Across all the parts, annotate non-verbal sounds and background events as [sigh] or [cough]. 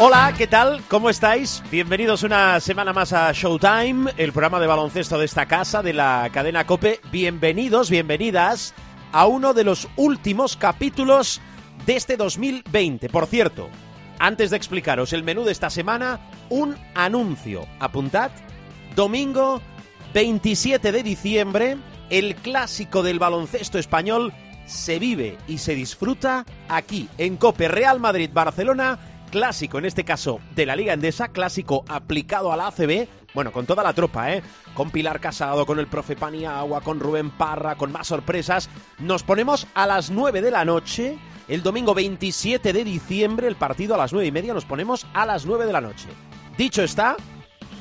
Hola, ¿qué tal? ¿Cómo estáis? Bienvenidos una semana más a Showtime, el programa de baloncesto de esta casa, de la cadena Cope. Bienvenidos, bienvenidas a uno de los últimos capítulos de este 2020. Por cierto, antes de explicaros el menú de esta semana, un anuncio. Apuntad, domingo 27 de diciembre, el clásico del baloncesto español se vive y se disfruta aquí en Cope Real Madrid-Barcelona clásico, en este caso de la Liga Endesa, clásico aplicado a la ACB, bueno, con toda la tropa, ¿eh? Con Pilar Casado, con el profe Paniagua, con Rubén Parra, con más sorpresas. Nos ponemos a las 9 de la noche, el domingo 27 de diciembre, el partido a las 9 y media, nos ponemos a las 9 de la noche. Dicho está,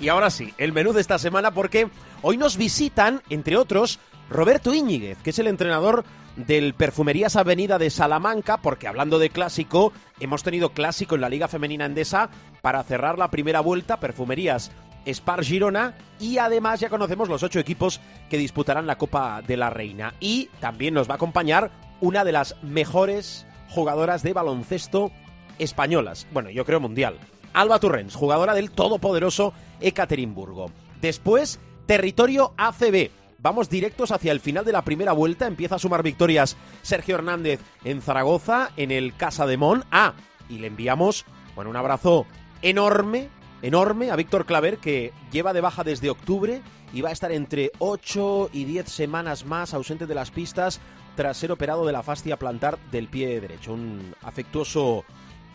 y ahora sí, el menú de esta semana, porque hoy nos visitan, entre otros, Roberto Íñiguez, que es el entrenador del Perfumerías Avenida de Salamanca, porque hablando de clásico, hemos tenido clásico en la Liga Femenina Endesa para cerrar la primera vuelta, Perfumerías Spar Girona, y además ya conocemos los ocho equipos que disputarán la Copa de la Reina. Y también nos va a acompañar una de las mejores jugadoras de baloncesto españolas, bueno, yo creo mundial. Alba Turrens, jugadora del todopoderoso Ekaterimburgo. Después, territorio ACB Vamos directos hacia el final de la primera vuelta. Empieza a sumar victorias Sergio Hernández en Zaragoza, en el Casa de Mon. Ah, y le enviamos bueno, un abrazo enorme, enorme a Víctor Claver, que lleva de baja desde octubre y va a estar entre 8 y 10 semanas más ausente de las pistas tras ser operado de la fascia plantar del pie derecho. Un afectuoso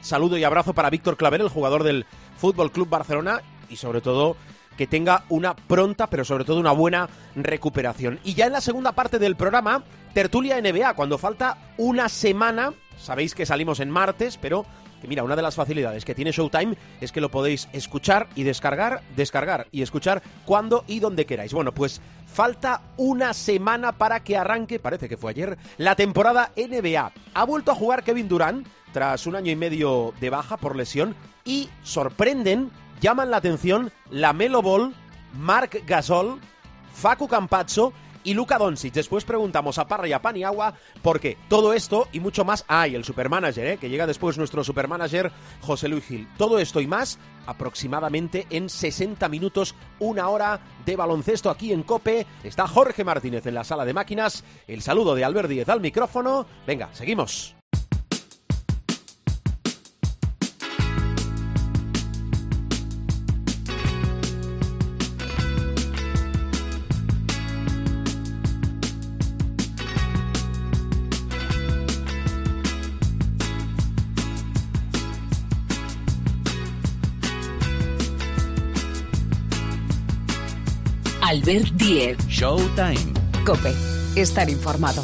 saludo y abrazo para Víctor Claver, el jugador del Fútbol Club Barcelona y sobre todo que tenga una pronta, pero sobre todo una buena recuperación. Y ya en la segunda parte del programa, tertulia NBA, cuando falta una semana, sabéis que salimos en martes, pero que mira, una de las facilidades que tiene Showtime es que lo podéis escuchar y descargar, descargar y escuchar cuando y donde queráis. Bueno, pues falta una semana para que arranque, parece que fue ayer, la temporada NBA. Ha vuelto a jugar Kevin Durant tras un año y medio de baja por lesión y sorprenden llaman la atención la Melo Ball, Marc Gasol, Facu Campazzo y Luca Doncic. Después preguntamos a Parra y a Paniagua por qué todo esto y mucho más. Ah, el supermanager, ¿eh? que llega después nuestro supermanager José Luis Gil. Todo esto y más aproximadamente en 60 minutos, una hora de baloncesto aquí en Cope. Está Jorge Martínez en la sala de máquinas. El saludo de Albert Díez al micrófono. Venga, seguimos. Albert Diez. Showtime. Cope. Estar informado.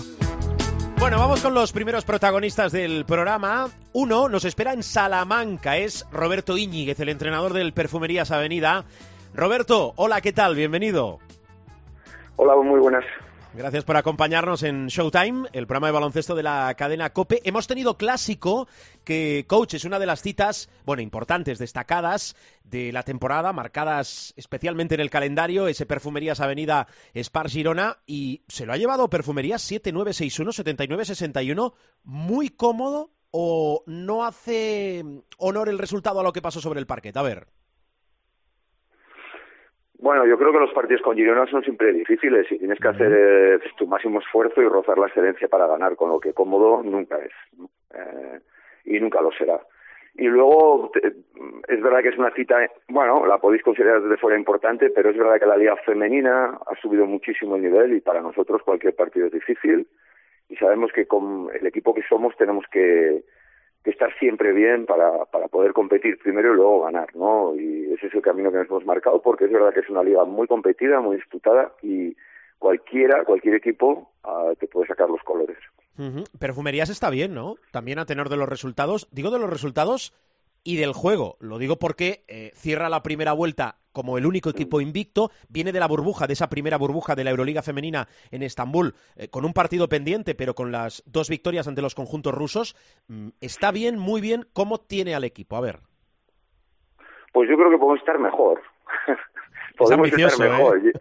Bueno, vamos con los primeros protagonistas del programa. Uno nos espera en Salamanca, es Roberto Íñiguez, el entrenador del Perfumerías Avenida. Roberto, hola, ¿qué tal? Bienvenido. Hola, muy buenas. Gracias por acompañarnos en Showtime, el programa de baloncesto de la cadena Cope. Hemos tenido clásico, que coach es una de las citas, bueno, importantes, destacadas de la temporada, marcadas especialmente en el calendario, ese Perfumerías Avenida Spar Girona, y se lo ha llevado Perfumerías 7961, 7961, muy cómodo o no hace honor el resultado a lo que pasó sobre el parquet. A ver. Bueno, yo creo que los partidos con Girona son siempre difíciles y tienes que hacer eh, tu máximo esfuerzo y rozar la excelencia para ganar, con lo que cómodo nunca es eh, y nunca lo será. Y luego es verdad que es una cita, bueno, la podéis considerar desde fuera importante, pero es verdad que la liga femenina ha subido muchísimo el nivel y para nosotros cualquier partido es difícil. Y sabemos que con el equipo que somos tenemos que que estar siempre bien para, para poder competir primero y luego ganar, ¿no? Y ese es el camino que nos hemos marcado porque es verdad que es una liga muy competida, muy disputada y cualquiera, cualquier equipo uh, te puede sacar los colores. Perfumerías está bien, ¿no? También a tenor de los resultados. Digo de los resultados y del juego. Lo digo porque eh, cierra la primera vuelta como el único equipo invicto, viene de la burbuja, de esa primera burbuja de la Euroliga femenina en Estambul, eh, con un partido pendiente, pero con las dos victorias ante los conjuntos rusos. Mm, está bien, muy bien. ¿Cómo tiene al equipo? A ver. Pues yo creo que podemos estar mejor. podemos estar mejor. ¿eh?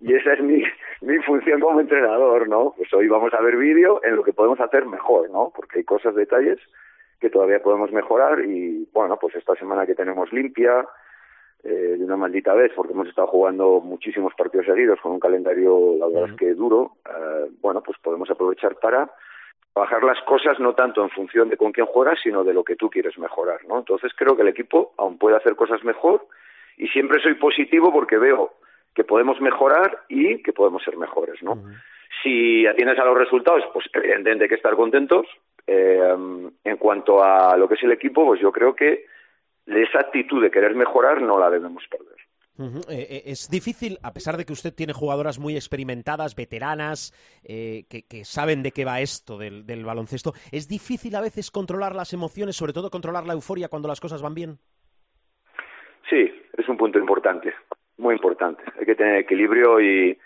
Y, esa es mi, mi función como entrenador, ¿no? Pues hoy vamos a ver vídeo en lo que podemos hacer mejor, ¿no? Porque hay cosas, detalles que todavía podemos mejorar y, bueno, pues esta semana que tenemos limpia, eh, de una maldita vez, porque hemos estado jugando muchísimos partidos seguidos con un calendario, la verdad es que duro, eh, bueno, pues podemos aprovechar para bajar las cosas no tanto en función de con quién juegas, sino de lo que tú quieres mejorar, ¿no? Entonces creo que el equipo aún puede hacer cosas mejor y siempre soy positivo porque veo que podemos mejorar y que podemos ser mejores, ¿no? Si atiendes a los resultados, pues evidentemente hay que estar contentos. Eh, en cuanto a lo que es el equipo, pues yo creo que esa actitud de querer mejorar no la debemos perder. Eh, eh, es difícil, a pesar de que usted tiene jugadoras muy experimentadas, veteranas, que, saben de qué va esto del, baloncesto, ¿es difícil a veces controlar las emociones, sobre todo controlar la euforia cuando las cosas van bien? Sí, es un punto importante, muy importante. Hay que tener equilibrio y,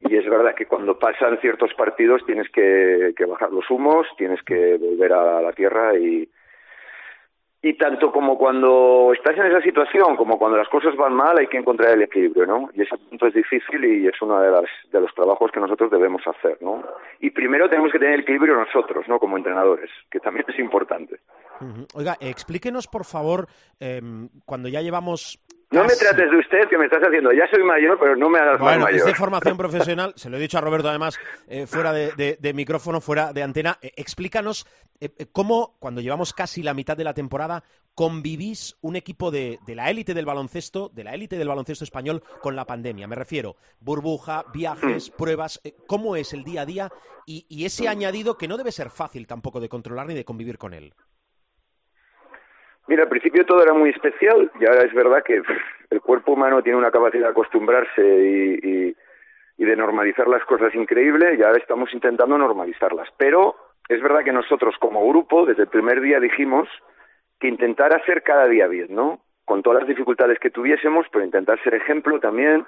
y es verdad que cuando pasan ciertos partidos tienes que, bajar los humos, tienes que volver a la tierra y, y tanto como cuando estás en esa situación como cuando las cosas van mal hay que encontrar el equilibrio, ¿no? Y ese punto es difícil y es uno de, las, de los trabajos que nosotros debemos hacer, ¿no? Y primero tenemos que tener el equilibrio nosotros, ¿no? Como entrenadores, que también es importante. Oiga, explíquenos por favor, em, cuando ya llevamos no me trates de usted, que me estás haciendo. Ya soy mayor, pero no me hagas bueno, más mayor. es de formación [laughs] profesional. Se lo he dicho a Roberto, además, eh, fuera de, micrófono, fuera de antena. Eh, explícanos eh, cómo, cuando llevamos casi la mitad de la temporada, convivís un equipo de, la élite del baloncesto, de la élite del baloncesto español, con la pandemia. Me refiero, burbuja, viajes, mm. pruebas. ¿Cómo es el día a día? y ese añadido que no debe ser fácil tampoco de controlar ni de convivir con él. Mira, al principio todo era muy especial y ahora es verdad que el cuerpo humano tiene una capacidad de acostumbrarse y, de normalizar las cosas increíble y ahora estamos intentando normalizarlas. Pero es verdad que nosotros como grupo desde el primer día dijimos que intentar hacer cada día bien, ¿no? Con todas las dificultades que tuviésemos, pero intentar ser ejemplo también,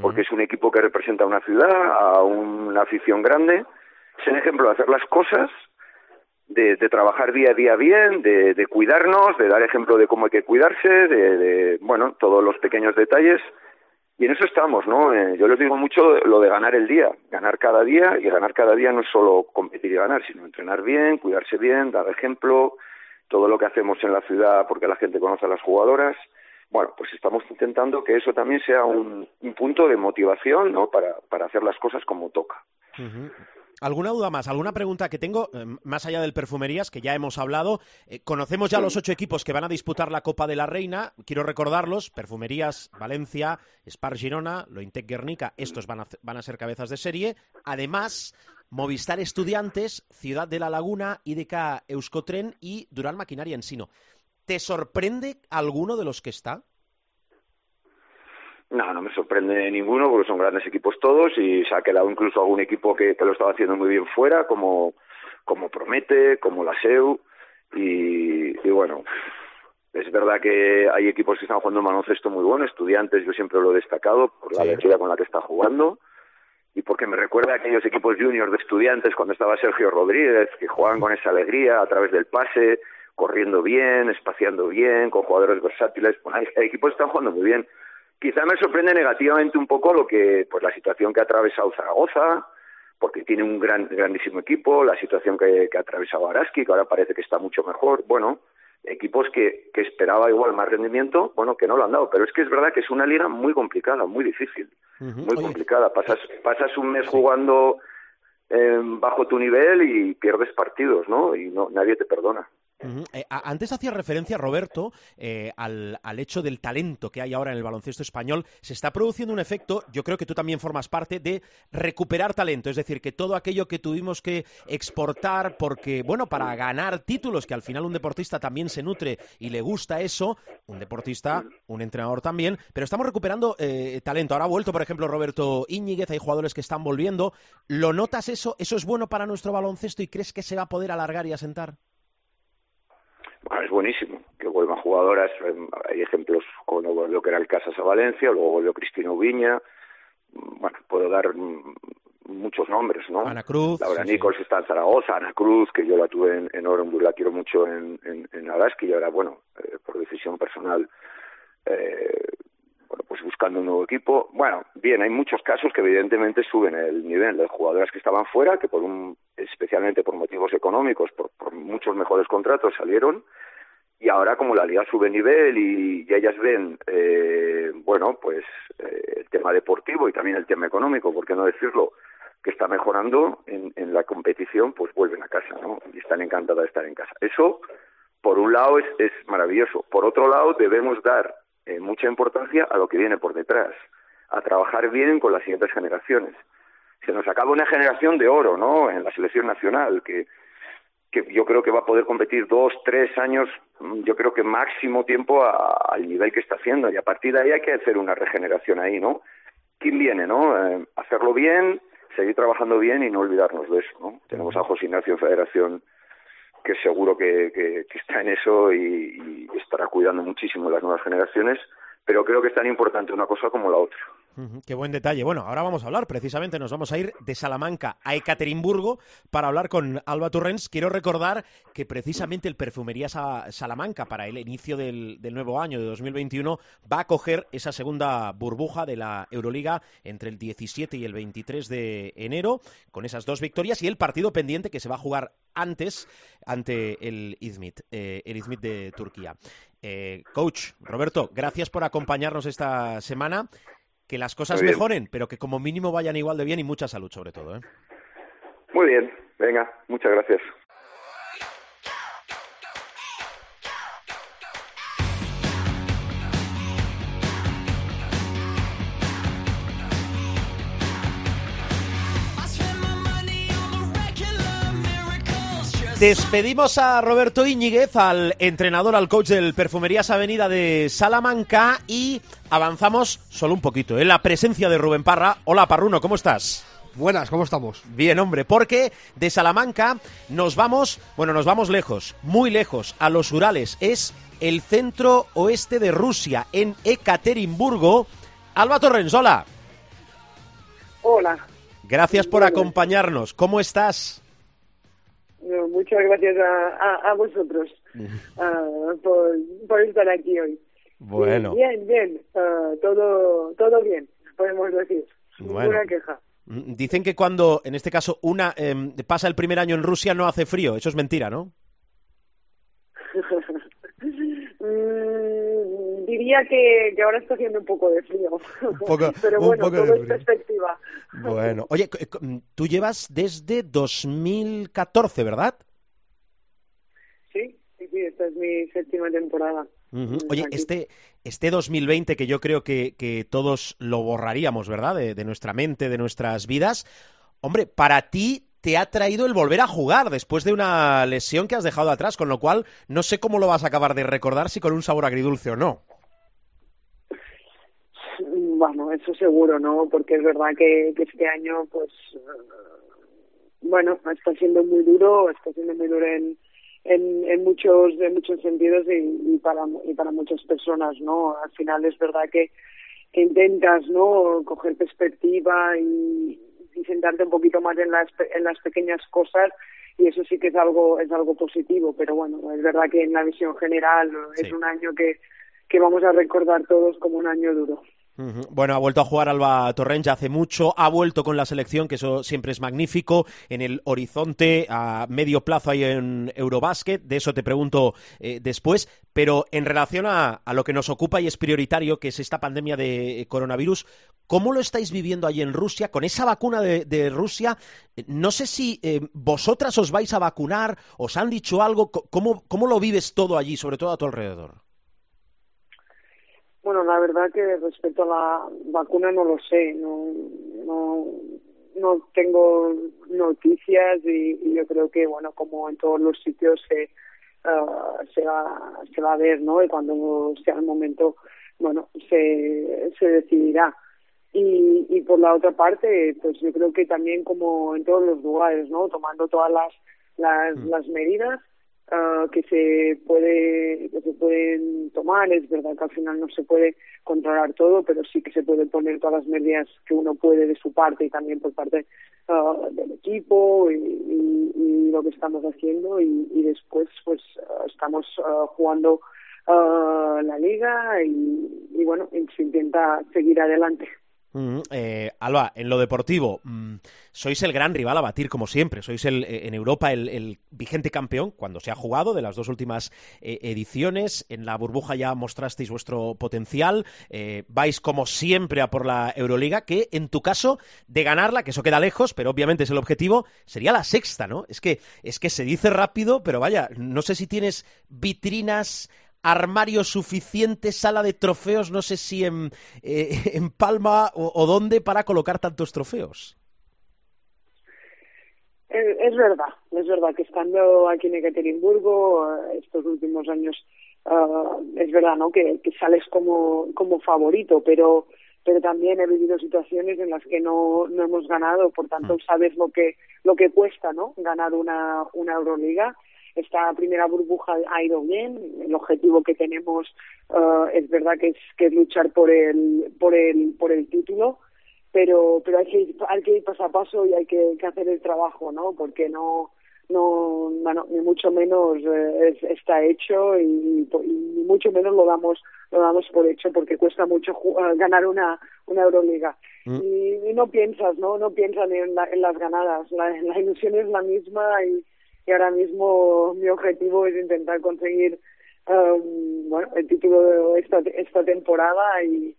porque es un equipo que representa a una ciudad, a una afición grande, ser ejemplo de hacer las cosas de, trabajar día a día bien, de, cuidarnos, de dar ejemplo de cómo hay que cuidarse, de, bueno, todos los pequeños detalles. Y en eso estamos, ¿no? Eh, yo les digo mucho lo de ganar el día, ganar cada día, y ganar cada día no es solo competir y ganar, sino entrenar bien, cuidarse bien, dar ejemplo, todo lo que hacemos en la ciudad porque la gente conoce a las jugadoras. Bueno, pues estamos intentando que eso también sea un, punto de motivación, ¿no? Para, para hacer las cosas como toca. ¿Alguna duda más? ¿Alguna pregunta que tengo, eh, más allá del perfumerías, que ya hemos hablado? Eh, conocemos ya los ocho equipos que van a disputar la Copa de la Reina. Quiero recordarlos, perfumerías Valencia, Spar Girona, Lointec Guernica, estos van a, van a ser cabezas de serie. Además, Movistar Estudiantes, Ciudad de la Laguna, IDK Euskotren y Dural Maquinaria Ensino. ¿Te sorprende alguno de los que está? No, no me sorprende ninguno porque son grandes equipos todos y se ha quedado incluso algún equipo que, lo estaba haciendo muy bien fuera, como, como Promete, como la SEU y, y bueno, es verdad que hay equipos que están jugando un baloncesto muy bueno, estudiantes yo siempre lo he destacado por la alegría con la que está jugando y porque me recuerda a aquellos equipos juniors de estudiantes cuando estaba Sergio Rodríguez, que jugaban con esa alegría a través del pase, corriendo bien, espaciando bien, con jugadores versátiles. Bueno, hay equipos que están jugando muy bien. Quizá me sorprende negativamente un poco lo que, pues la situación que ha atravesado Zaragoza, porque tiene un gran, grandísimo equipo, la situación que, ha atravesado Araski, que ahora parece que está mucho mejor. Bueno, equipos que, que esperaba igual más rendimiento, bueno, que no lo han dado. Pero es que es verdad que es una liga muy complicada, muy difícil, muy complicada. Pasas, pasas un mes jugando eh, bajo tu nivel y pierdes partidos, ¿no? Y no, nadie te perdona. Eh, antes hacía referencia, Roberto, eh, al, hecho del talento que hay ahora en el baloncesto español. Se está produciendo un efecto, yo creo que tú también formas parte, de recuperar talento. Es decir, que todo aquello que tuvimos que exportar porque, bueno, para ganar títulos, que al final un deportista también se nutre y le gusta eso, un deportista, un entrenador también, pero estamos recuperando eh, talento. Ahora ha vuelto, por ejemplo, Roberto Íñiguez, hay jugadores que están volviendo. ¿Lo notas eso? ¿Eso es bueno para nuestro baloncesto y crees que se va a poder alargar y asentar? Es buenísimo que vuelvan jugadoras. Em, hay ejemplos como volvió que era el Casas a Valencia, luego volvió Cristina Ubiña. Bueno, puedo dar muchos nombres, ¿no? Ana Cruz. Laura Nichols está en Zaragoza, Ana Cruz, que yo la tuve en, en Orenburg, la quiero mucho en, en, en Araski y ahora, bueno, eh, por decisión personal, eh, bueno, pues buscando un nuevo equipo. Bueno, bien, hay muchos casos que evidentemente suben el nivel de jugadoras que estaban fuera, que por un, especialmente por motivos económicos, por, por muchos mejores contratos salieron, y ahora como la liga sube nivel y, y ellas ven, eh, bueno, pues eh, el tema deportivo y también el tema económico, por qué no decirlo, que está mejorando en, en la competición, pues vuelven a casa, ¿no? Y están encantadas de estar en casa. Eso, por un lado, es, es maravilloso. Por otro lado, debemos dar eh, mucha importancia a lo que viene por detrás, a trabajar bien con las siguientes generaciones. Se nos acaba una generación de oro, ¿no? En la selección nacional, que, que yo creo que va a poder competir dos, tres años, mm, yo creo que máximo tiempo a, al nivel que está haciendo. Y a partir de ahí hay que hacer una regeneración ahí, ¿no? ¿Quién viene, no? Eh, hacerlo bien, seguir trabajando bien y no olvidarnos de eso, ¿no? Tenemos a José Ignacio en Federación que seguro que, está en eso y, estará cuidando muchísimo las nuevas generaciones, pero creo que es tan importante una cosa como la otra. Qué buen detalle. Bueno, ahora vamos a hablar, precisamente nos vamos a ir de Salamanca a Ekaterimburgo para hablar con Alba Turrens. Quiero recordar que precisamente el Perfumería Salamanca para el inicio del, nuevo año de 2021 va a coger esa segunda burbuja de la Euroliga entre el 17 y el 23 de enero con esas dos victorias y el partido pendiente que se va a jugar antes ante el Izmit, eh, el Izmit de Turquía. Eh, coach, Roberto, gracias por acompañarnos esta semana que las cosas mejoren, pero que como mínimo vayan igual de bien y mucha salud sobre todo. ¿eh? Muy bien, venga, muchas gracias. Despedimos a Roberto Íñiguez, al entrenador, al coach del Perfumerías Avenida de Salamanca y avanzamos solo un poquito en ¿eh? la presencia de Rubén Parra. Hola Parruno, ¿cómo estás? Buenas, ¿cómo estamos? Bien, hombre, porque de Salamanca nos vamos, bueno, nos vamos lejos, muy lejos, a los Urales. Es el centro oeste de Rusia, en Ekaterimburgo. Alba Torrens, hola. Hola. Gracias por acompañarnos. ¿Cómo estás? No, muchas gracias a, a, a vosotros [laughs] uh, por, por, estar aquí hoy. Bueno. Bien, bien, uh, todo, todo bien, podemos decir. Bueno. Ninguna queja. Dicen que cuando, en este caso, una eh, pasa el primer año en Rusia no hace frío. Eso es mentira, ¿no? [laughs] mm, diría que, que, ahora está haciendo un poco de frío. Un poco, [laughs] Pero un bueno, poco todo de es perspectiva. Bueno, oye, tú llevas desde 2014, ¿verdad? Sí, sí, sí, esta es mi séptima temporada. Uh -huh. Oye, este, este 2020 que yo creo que, que todos lo borraríamos, ¿verdad? De, de, nuestra mente, de nuestras vidas. Hombre, para ti te ha traído el volver a jugar después de una lesión que has dejado atrás, con lo cual no sé cómo lo vas a acabar de recordar, si con un sabor agridulce o no. Bueno, eso seguro, ¿no? Porque es verdad que, que este año, pues, uh, bueno, está siendo muy duro, está siendo muy duro en, en, en muchos en muchos sentidos y, y para y para muchas personas no al final es verdad que, que intentas no coger perspectiva y, y, sentarte un poquito más en las en las pequeñas cosas y eso sí que es algo es algo positivo pero bueno es verdad que en la visión general sí. es un año que que vamos a recordar todos como un año duro. Bueno, ha vuelto a jugar Alba Torrent ya hace mucho, ha vuelto con la selección, que eso siempre es magnífico, en el horizonte a medio plazo ahí en Eurobásquet, de eso te pregunto eh, después, pero en relación a, lo que nos ocupa y es prioritario, que es esta pandemia de coronavirus, ¿cómo lo estáis viviendo ahí en Rusia? Con esa vacuna de, Rusia, no sé si eh, vosotras os vais a vacunar, os han dicho algo, ¿cómo, ¿cómo lo vives todo allí, sobre todo a tu alrededor? Bueno, la verdad que respecto a la vacuna no lo sé, no, no, no tengo noticias y, y yo creo que, bueno, como en todos los sitios se, uh, se, va, se va a ver, ¿no? Y cuando sea el momento, bueno, se, se decidirá. Y, y por la otra parte, pues yo creo que también como en todos los lugares, ¿no? Tomando todas las, las, mm. las medidas uh, que se puede que se pueden tomar es verdad que al final no se puede controlar todo pero sí que se puede poner todas las medidas que uno puede de su parte y también por parte uh, del equipo y, lo que estamos haciendo. Y, después pues uh, estamos jugando la liga y, y bueno se intenta seguir adelante Eh, Alba, en lo deportivo, mm, sois el gran rival a batir, como siempre. Sois el, eh, en Europa el, vigente campeón cuando se ha jugado de las dos últimas eh, ediciones. En la burbuja ya mostrasteis vuestro potencial. Vais, como siempre, a por la Euroliga, que en tu caso, de ganarla, que eso queda lejos, pero obviamente es el objetivo, sería la sexta, ¿no? Es que, es que se dice rápido, pero vaya, no sé si tienes vitrinas armario suficiente, sala de trofeos, no sé si en, eh, en Palma o, o dónde para colocar tantos trofeos. Es, es verdad, es verdad que estando aquí en Ekaterimburgo estos últimos años uh, es verdad, ¿no? Que, que sales como como favorito, pero pero también he vivido situaciones en las que no, no hemos ganado, por tanto sabes lo que lo que cuesta, ¿no? Ganar una una Euroliga esta primera burbuja ha ido bien el objetivo que tenemos uh, es verdad que es que es luchar por el por el por el título pero pero hay que ir, hay que ir paso a paso y hay que, que hacer el trabajo no porque no no bueno, ni mucho menos eh, es, está hecho y, y, ni mucho menos lo damos lo damos por hecho porque cuesta mucho uh, ganar una una Euroliga. Mm. y, y, no piensas no no piensas en, la, en las ganadas. La, la ilusión es la misma y y ahora mismo mi objetivo es intentar conseguir um, bueno el título de esta esta temporada y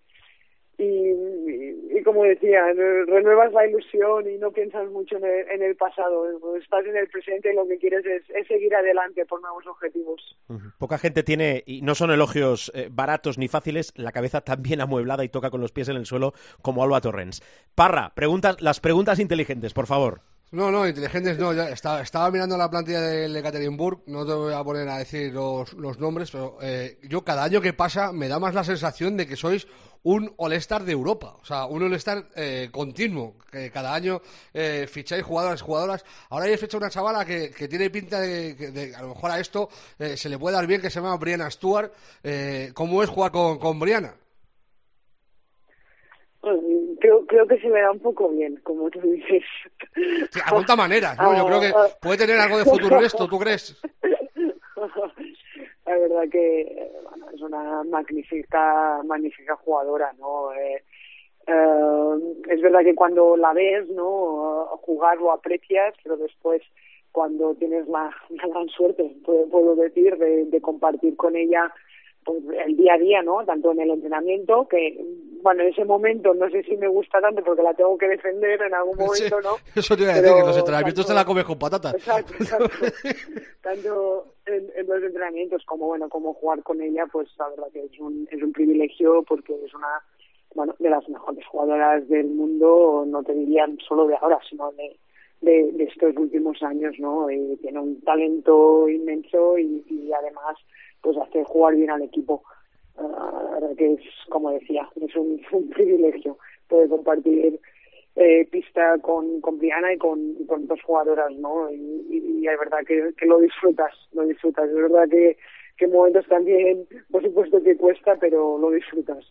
y, como decía, renuevas la ilusión y no piensas mucho en el, en el pasado. Estás en el presente y lo que quieres es, seguir adelante por nuevos objetivos. Poca gente tiene, y no son elogios eh, baratos ni fáciles, la cabeza tan bien amueblada y toca con los pies en el suelo como Alba Torrens. Parra, preguntas, las preguntas inteligentes, por favor. No, no, inteligentes no. Ya estaba, estaba mirando la plantilla del Ekaterinburg, no te voy a poner a decir los, los nombres, pero eh, yo cada año que pasa me da más la sensación de que sois un All-Star de Europa, o sea, un All-Star eh, continuo, que cada año eh, ficháis jugadoras, jugadoras. Ahora hay fecha una chavala que, que tiene pinta de, que de, a lo mejor a esto eh, se le puede dar bien, que se llama Brianna Stewart. Eh, ¿Cómo es jugar con, con Brianna? Creo, creo que se me da un poco bien, como tú dices. Sí, a maneras, ¿no? Yo creo que puede tener algo de futuro esto, ¿tú crees? La verdad que bueno, es una magnífica, magnífica jugadora, ¿no? Eh, eh, es verdad que cuando la ves, ¿no? Jugar lo aprecias, pero después cuando tienes la, [laughs] la gran suerte, puedo, puedo decir, de, de compartir con ella pues, el día a día, ¿no? Tanto en el entrenamiento, que, bueno, en ese momento no sé si me gusta tanto porque la tengo que defender en algún [laughs] momento, ¿no? [laughs] Eso te iba a decir, que los entrenamientos tanto, te la comes con patatas. Exacto, [laughs] exacto. tanto en, en, los entrenamientos como, bueno, como jugar con ella, pues la verdad que es un, es un privilegio porque es una, bueno, de las mejores jugadoras del mundo, no te dirían solo de ahora, sino de, de, de estos últimos años, ¿no? Y tiene un talento inmenso y, y además pues hacer jugar bien al equipo. Uh, que es, como decía, es [laughs] un, privilegio poder compartir eh, pista con, con Briana y con, con dos jugadoras, ¿no? Y, y, y es verdad que, que lo disfrutas, lo disfrutas. Es verdad que, que momentos también, por supuesto que cuesta, pero lo disfrutas.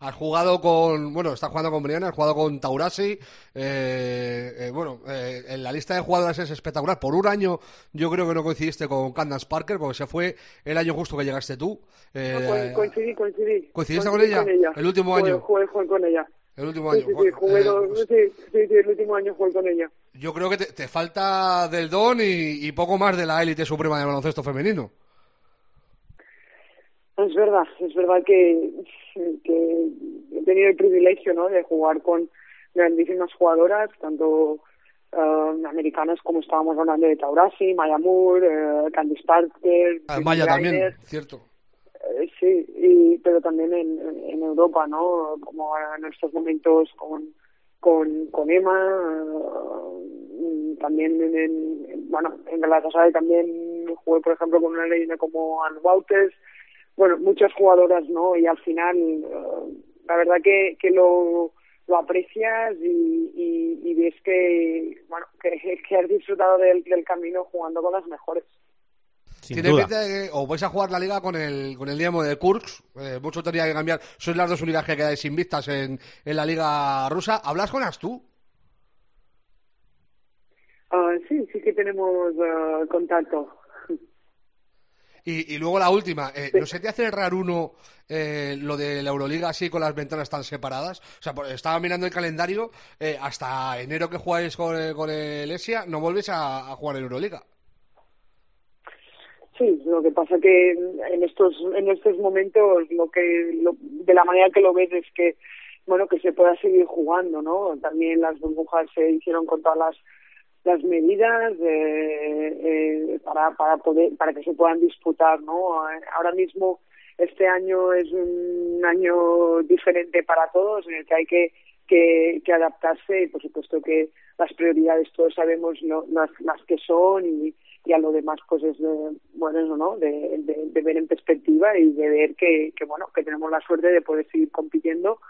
Has jugado con, bueno, estás jugando con Briana, has jugado con Taurasi. Eh, eh, bueno, eh, en la lista de jugadoras es espectacular. Por un año yo creo que no coincidiste con Candace Parker, porque se fue el año justo que llegaste tú. Eh, no, coincidí, coincidí. ¿Coincidiste con ella? con ella? El último jugué, año. Jugué, jugué con ella. El último año. Sí, sí, sí, jugué dos, pues... sí, sí, el último año jugué con ella. Yo creo que te, te falta del don y, y poco más de la élite suprema del baloncesto femenino. Es verdad, es verdad que, que he tenido el privilegio ¿no? de jugar con grandísimas jugadoras, tanto uh, americanas como estábamos hablando de Taurasi, Maya Moore, uh, Candice Parker. Ah, Maya también, cierto. Uh, sí, y, pero también en, en Europa, ¿no? Como en estos momentos con, con, con Emma, también en, en, bueno, en Galatasaray también jugué, por ejemplo, con una leyenda como Anne Wouters, bueno, muchas jugadoras, ¿no? Y al final, uh, la verdad que, que lo, lo aprecias y, y, y ves que, bueno, que, [laughs] que has disfrutado del, del camino jugando con las mejores. tiene pinta de que o vais a jugar la liga con el, con el Dinamo de Kursk, eh, mucho tendría que cambiar, sois las dos únicas que quedáis invictas en, en la liga rusa. ¿Hablas con Astu? Ah, sí, sí que tenemos ah, contacto. Y, luego la última, eh, ¿no se te hace errar uno eh, lo de la Euroliga así con las ventanas tan separadas? O sea, estaba mirando el calendario, eh, hasta enero que jugáis con, con el ESIA, no vuelves a, a, jugar en Euroliga. Sí, lo que pasa que en estos en estos momentos lo que lo, de la manera que lo ves es que bueno que se pueda seguir jugando, ¿no? También las burbujas se hicieron con todas las las medidas eh, eh, para, para poder para que se puedan disputar no ahora mismo este año es un año diferente para todos en el que hay que que, adaptarse y por supuesto que las prioridades todos sabemos lo, las, las que son y, y a lo demás pues es de, bueno no de, de, de, ver en perspectiva y de ver que, que bueno que tenemos la suerte de poder seguir compitiendo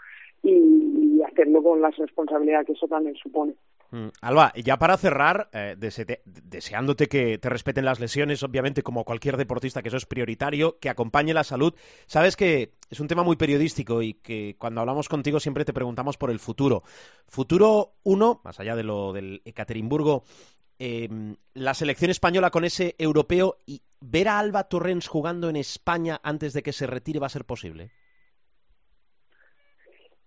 y, y hacerlo con la responsabilidad que eso también supone. Mm, Alba, ya para cerrar, eh, deseándote que te respeten las lesiones, obviamente como cualquier deportista que eso es prioritario, que acompañe la salud. Sabes que es un tema muy periodístico y que cuando hablamos contigo siempre te preguntamos por el futuro. Futuro uno, más allá de lo del Ekaterimburgo, eh, la selección española con ese europeo y ver a Alba Torrens jugando en España antes de que se retire va a ser posible.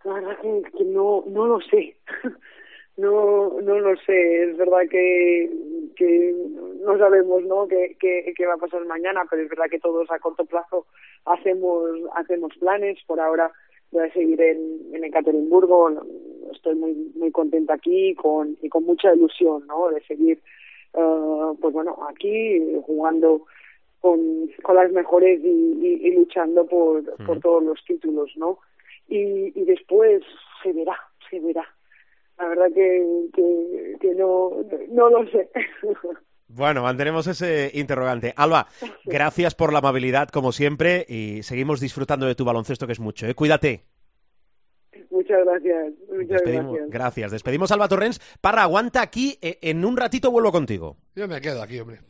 La que, que no, no lo sé. [laughs] no no lo sé es verdad que que no sabemos no qué, qué, qué va a pasar mañana pero es verdad que todos a corto plazo hacemos hacemos planes. Por ahora voy a seguir en, en Ekaterimburgo. Estoy muy muy contenta aquí con y con mucha ilusión no de seguir uh, pues bueno aquí jugando con, con las mejores y, y, y luchando por, uh -huh. por todos los títulos no y, y después se verá se verá la verdad que, que, que no, no lo sé. Bueno, mantenemos ese interrogante. Alba, gracias por la amabilidad, como siempre, y seguimos disfrutando de tu baloncesto, que es mucho. ¿eh? Cuídate. Muchas gracias. Muchas Despedimos, gracias. Gracias. Despedimos a Alba Torrens. Parra, aguanta aquí. Eh, en un ratito vuelvo contigo. Yo me quedo aquí, hombre.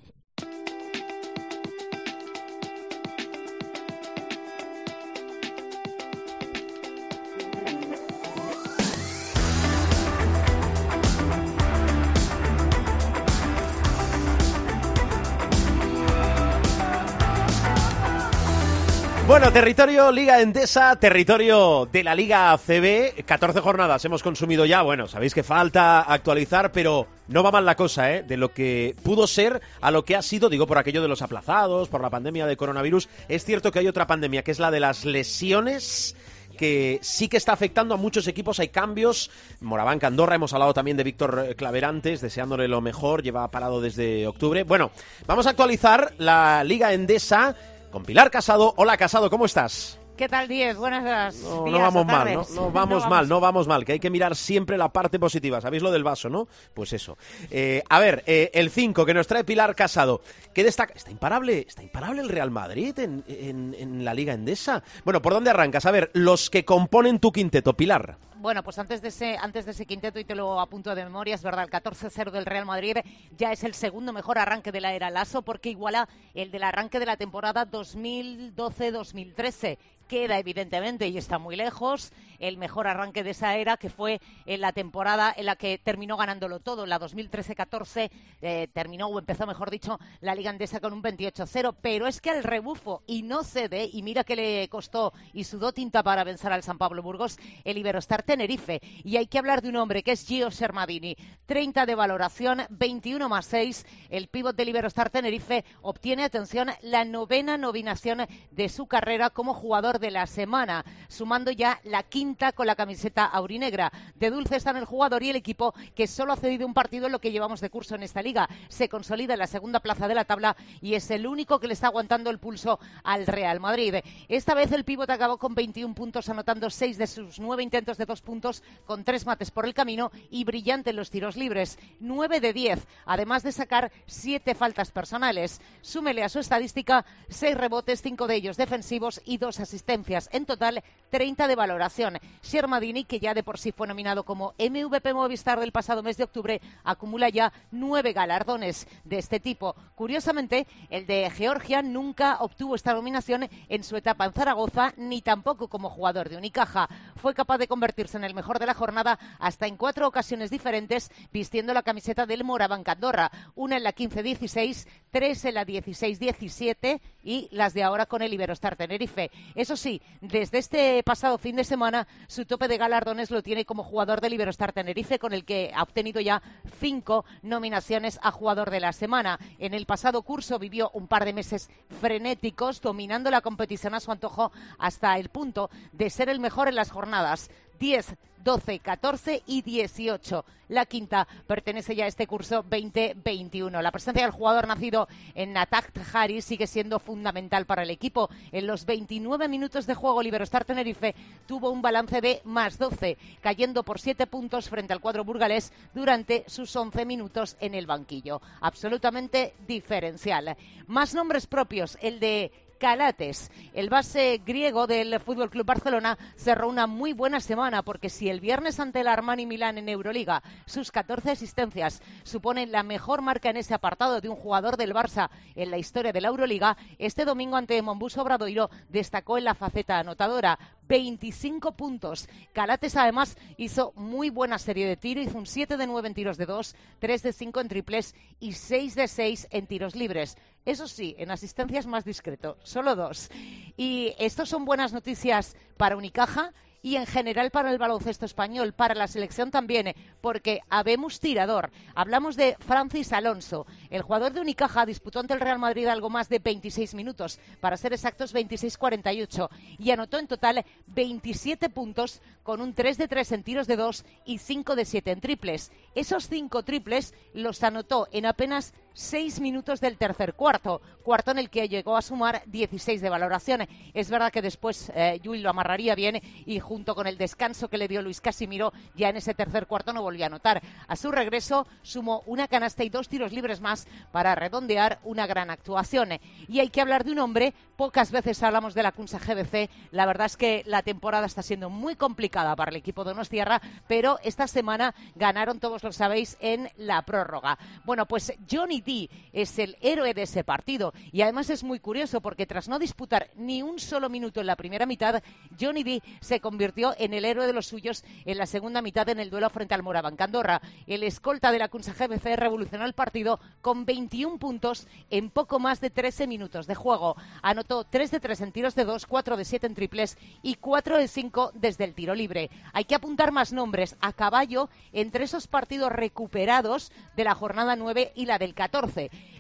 Territorio Liga Endesa, territorio de la Liga CB, 14 jornadas hemos consumido ya, bueno, sabéis que falta actualizar, pero no va mal la cosa, ¿eh? De lo que pudo ser a lo que ha sido, digo por aquello de los aplazados, por la pandemia de coronavirus, es cierto que hay otra pandemia, que es la de las lesiones que sí que está afectando a muchos equipos, hay cambios. Moraván Andorra, hemos hablado también de Víctor Claverantes, deseándole lo mejor, lleva parado desde octubre. Bueno, vamos a actualizar la Liga Endesa con Pilar Casado. Hola Casado, ¿cómo estás? ¿Qué tal, Diez? Buenas no, no vamos mal, no, no, vamos no, mal, no vamos mal, que hay que mirar siempre la parte positiva. ¿Sabéis lo del vaso, no? Pues eso. Eh, a ver, eh, el 5 que nos trae Pilar Casado. ¿Qué destaca? Está imparable, está imparable el Real Madrid en, en, en la Liga Endesa. Bueno, ¿por dónde arrancas? A ver, los que componen tu quinteto, Pilar. Bueno, pues antes de ese antes de ese quinteto y te lo apunto de memoria, es verdad, el 14-0 del Real Madrid ya es el segundo mejor arranque de la era Lasso porque iguala el del arranque de la temporada 2012-2013 queda evidentemente y está muy lejos el mejor arranque de esa era que fue en la temporada en la que terminó ganándolo todo, en la 2013-14 eh, terminó o empezó mejor dicho la Liga Andesa con un 28-0, pero es que al rebufo y no cede y mira que le costó y sudó tinta para vencer al San Pablo Burgos el Iberostar Tenerife. Y hay que hablar de un hombre que es Gio Sermadini, 30 de valoración, 21 más 6, el pívot del Iberostar Tenerife obtiene, atención, la novena nominación de su carrera como jugador de la semana, sumando ya la quinta con la camiseta aurinegra. De dulce están el jugador y el equipo que solo ha cedido un partido en lo que llevamos de curso en esta liga. Se consolida en la segunda plaza de la tabla y es el único que le está aguantando el pulso al Real Madrid. Esta vez el pívot acabó con 21 puntos, anotando 6 de sus 9 intentos de dos puntos, con tres mates por el camino y brillante en los tiros libres. 9 de 10, además de sacar 7 faltas personales. Súmele a su estadística 6 rebotes, 5 de ellos defensivos y 2 asistencias. En total, 30 de valoración. Shermadini, que ya de por sí fue nominado como MVP Movistar del pasado mes de octubre, acumula ya nueve galardones de este tipo. Curiosamente, el de Georgia nunca obtuvo esta nominación en su etapa en Zaragoza, ni tampoco como jugador de Unicaja. Fue capaz de convertirse en el mejor de la jornada hasta en cuatro ocasiones diferentes, vistiendo la camiseta del Moraván Candorra, una en la 15-16, tres en la 16-17 y las de ahora con el Iberostar Tenerife. Eso sí, desde este pasado fin de semana, su tope de galardones lo tiene como jugador del Iberostar Tenerife, con el que ha obtenido ya cinco nominaciones a jugador de la semana. En el pasado curso vivió un par de meses frenéticos, dominando la competición a su antojo hasta el punto de ser el mejor en las jornadas. 10, 12, 14 y 18. La quinta pertenece ya a este curso 2021. La presencia del jugador nacido en Natak Hari sigue siendo fundamental para el equipo. En los 29 minutos de juego, Liberostar Tenerife tuvo un balance de más 12, cayendo por 7 puntos frente al cuadro burgalés durante sus 11 minutos en el banquillo. Absolutamente diferencial. Más nombres propios, el de Calates. El base griego del Fútbol Club Barcelona cerró una muy buena semana porque si el viernes ante el Armani Milán en Euroliga sus 14 asistencias suponen la mejor marca en ese apartado de un jugador del Barça en la historia de la Euroliga, este domingo ante Monbus Obradoiro destacó en la faceta anotadora. 25 puntos. Calates además hizo muy buena serie de tiro, hizo un 7 de 9 en tiros de 2, 3 de 5 en triples y 6 de 6 en tiros libres. Eso sí, en asistencias más discreto, solo dos. Y estos son buenas noticias para Unicaja y en general para el baloncesto español, para la selección también, eh, porque habemos tirador. Hablamos de Francis Alonso. El jugador de Unicaja disputó ante el Real Madrid algo más de 26 minutos, para ser exactos 26-48, y anotó en total 27 puntos con un 3 de 3 en tiros de 2 y 5 de 7 en triples. Esos 5 triples los anotó en apenas 6 minutos del tercer cuarto, cuarto en el que llegó a sumar 16 de valoración. Es verdad que después eh, lo amarraría bien y junto con el descanso que le dio Luis Casimiro, ya en ese tercer cuarto no volvió a anotar. A su regreso sumó una canasta y dos tiros libres más para redondear una gran actuación. Y hay que hablar de un hombre, pocas veces hablamos de la Cunsa GBC, la verdad es que la temporada está siendo muy complicada para el equipo de Tierra, pero esta semana ganaron, todos lo sabéis, en la prórroga. Bueno, pues Johnny D es el héroe de ese partido y además es muy curioso porque tras no disputar ni un solo minuto en la primera mitad, Johnny D se convirtió en el héroe de los suyos en la segunda mitad en el duelo frente al Moraván Candorra. El escolta de la Cunsa GBC revolucionó el partido con 21 puntos en poco más de 13 minutos de juego. Anotó 3 de 3 en tiros de 2, 4 de 7 en triples y 4 de 5 desde el tiro libre. Hay que apuntar más nombres a caballo entre esos partidos recuperados de la jornada 9 y la del 14.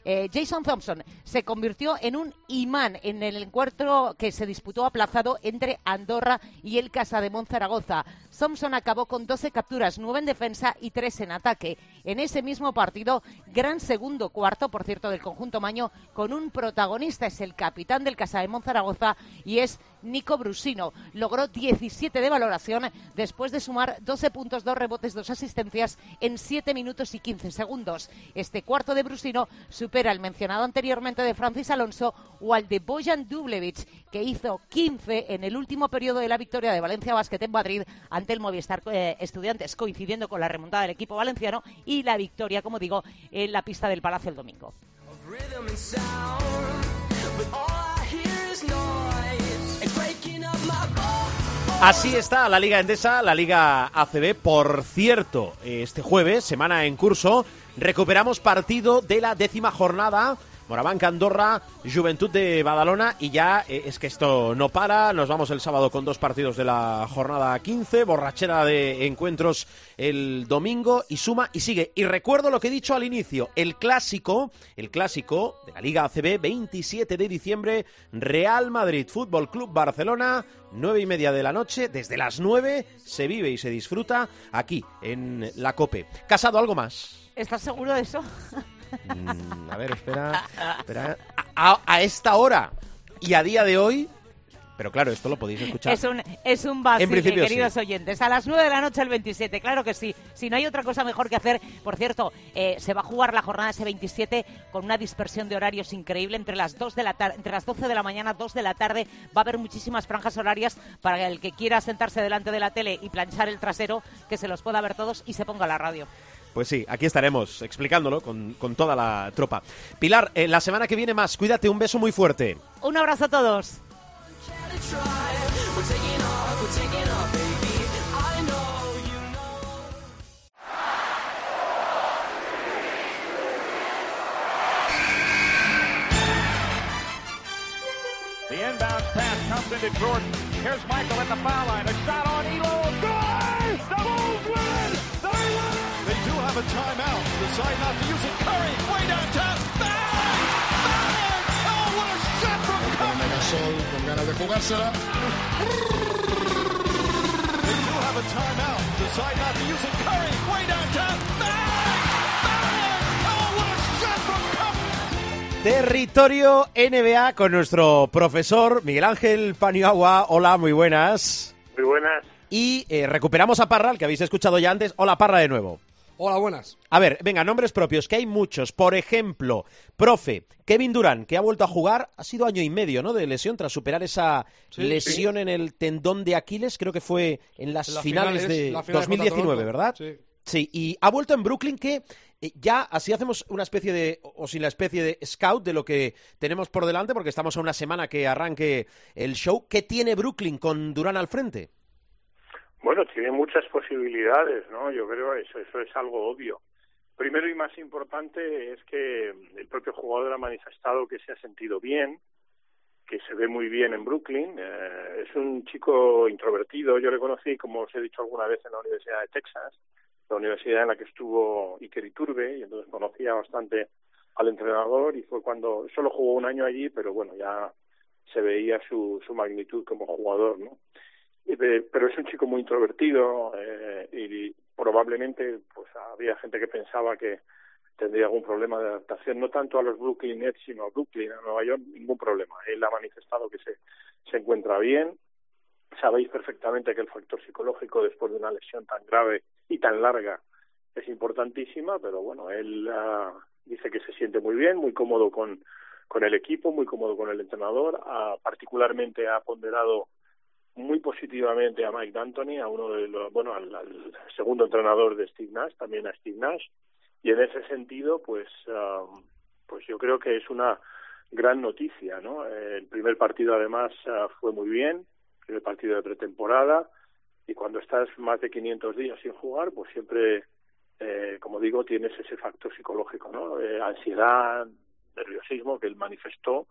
Eh, Jason Thompson se convirtió en un imán en el encuentro que se disputó aplazado entre Andorra y el Casa de Zaragoza. Thompson acabó con 12 capturas, 9 en defensa y 3 en ataque. En ese mismo partido, gran segundo cuarto, por cierto, del conjunto Maño, con un protagonista, es el capitán del Casa de Zaragoza y es Nico Brusino. Logró 17 de valoración después de sumar 12 puntos, 2 rebotes, 2 asistencias en 7 minutos y 15 segundos. Este cuarto de Brusino supera el mencionado anteriormente de Francis Alonso o al de Bojan Dublevich, que hizo 15 en el último periodo de la victoria de Valencia Basket en Madrid ante el Movistar eh, Estudiantes, coincidiendo con la remontada del equipo valenciano y la victoria, como digo, en la pista del Palacio el domingo. Así está la Liga Endesa, la Liga ACB. Por cierto, este jueves, semana en curso, recuperamos partido de la décima jornada Morabanca, Andorra, Juventud de Badalona y ya eh, es que esto no para. Nos vamos el sábado con dos partidos de la jornada 15, borrachera de encuentros el domingo y suma y sigue. Y recuerdo lo que he dicho al inicio, el clásico, el clásico de la Liga ACB, 27 de diciembre, Real Madrid Fútbol Club Barcelona, nueve y media de la noche, desde las nueve se vive y se disfruta aquí en la COPE. ¿Casado algo más? ¿Estás seguro de eso? [laughs] Mm, a ver, espera. espera. A, esta hora y a día de hoy, Pero claro, esto lo podéis escuchar. Es un, es un vacile, queridos sí. oyentes. A las 9 de la noche el 27, claro que sí. Si no hay otra cosa mejor que hacer, por cierto, eh, se va a jugar la jornada ese 27 con una dispersión de horarios increíble entre las 2 de la entre las 12 de la mañana, 2 de la tarde. Va a haber muchísimas franjas horarias para el que quiera sentarse delante de la tele y planchar el trasero, que se los pueda ver todos y se ponga la radio. Pues sí, aquí estaremos explicándolo con, con toda la tropa. Pilar, eh, la semana que viene más, cuídate, un beso muy fuerte. Un abrazo a todos. The inbound pass comes into Jordan. Here's Michael at the foul line. A shot on Elo. Good! Have a timeout. Decide not to use it. Curry, way downtown. Bang! Bang! Oh, what a shot from Curry! Gasol con ganas de jugársela. They do have a timeout. Decide not to use it. Curry, way downtown. Bang! Bang! Oh, what a shot from Curry! Territorio NBA con nuestro profesor Miguel Ángel Paniagua. Hola, muy buenas. Muy buenas. Y eh, recuperamos a Parra, al que habéis escuchado ya antes. Hola, Parra de nuevo. Hola, buenas. A ver, venga, nombres propios, que hay muchos. Por ejemplo, profe, Kevin Durant, que ha vuelto a jugar, ha sido año y medio, ¿no? De lesión, tras superar esa Sí, lesión en el tendón de Aquiles, creo que fue en las finales, de la final 2019, contra Toronto. ¿verdad? Sí. Sí, y ha vuelto en Brooklyn que eh, ya así hacemos una especie de, o sin la especie de scout de lo que tenemos por delante, porque estamos a una semana que arranque el show. ¿Qué tiene Brooklyn con Durán al frente? Bueno, tiene muchas posibilidades, ¿no? Yo creo eso, eso es algo obvio. Primero y más importante es que el propio jugador ha manifestado que se ha sentido bien, que se ve muy bien en Brooklyn. Eh, es un chico introvertido. Yo le conocí, como os he dicho alguna vez, en la Universidad de Texas, la universidad en la que estuvo Iker Iturbe, y entonces conocía bastante al entrenador y fue cuando solo jugó un año allí, pero bueno, ya se veía su, su magnitud como jugador, ¿no? Pero es un chico muy introvertido eh, y probablemente pues había gente que pensaba que tendría algún problema de adaptación, no tanto a los Brooklyn Nets, sino a Brooklyn, a Nueva York, ningún problema. Él ha manifestado que se, se encuentra bien. Sabéis perfectamente que el factor psicológico después de una lesión tan grave y tan larga es importantísima, pero bueno, él ah, dice que se siente muy bien, muy cómodo con, con el equipo, muy cómodo con el entrenador, ah, particularmente ha ponderado muy positivamente a Mike D'Antoni, a uno de los, bueno, al, segundo entrenador de Steve Nash, también a Steve Nash, y en ese sentido, pues, ah, pues yo creo que es una gran noticia, ¿no? Eh, El primer partido además ah, fue muy bien, el primer partido de pretemporada, y cuando estás más de 500 días sin jugar, pues siempre, eh, como digo, tienes ese factor psicológico, ¿no? Eh, ansiedad, nerviosismo que él manifestó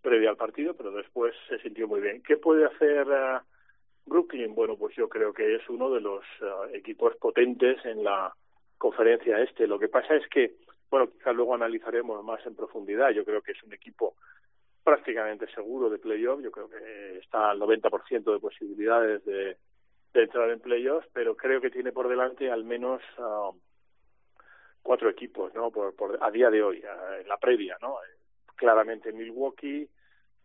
previo al partido, pero después se sintió muy bien. ¿Qué puede hacer eh, Brooklyn? Bueno, pues yo creo que es uno de los eh, equipos potentes en la conferencia este. Lo que pasa es que, bueno, quizás luego analizaremos más en profundidad. Yo creo que es un equipo prácticamente seguro de playoff. Yo creo que está al 90% de posibilidades de, de entrar en playoffs, pero creo que tiene por delante al menos ah, cuatro equipos, ¿no? Por, por, a día de hoy, ah, en la previa, ¿no? Claramente Milwaukee,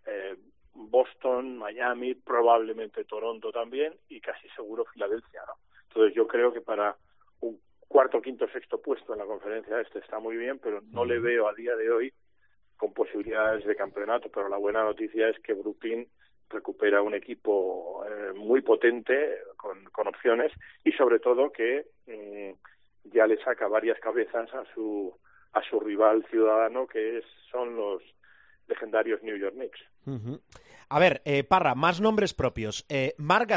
eh, Boston, Miami, probablemente Toronto también y casi seguro Filadelfia, ¿no? Entonces yo creo que para un cuarto, quinto, sexto puesto en la conferencia este está muy bien, pero no le veo a día de hoy con posibilidades de campeonato. Pero la buena noticia es que Brooklyn recupera un equipo eh, muy potente con, con opciones y sobre todo que eh, ya le saca varias cabezas a su a su rival ciudadano que es, son los legendarios New York Knicks. A ver, eh, Parra, más nombres propios. Eh, Marc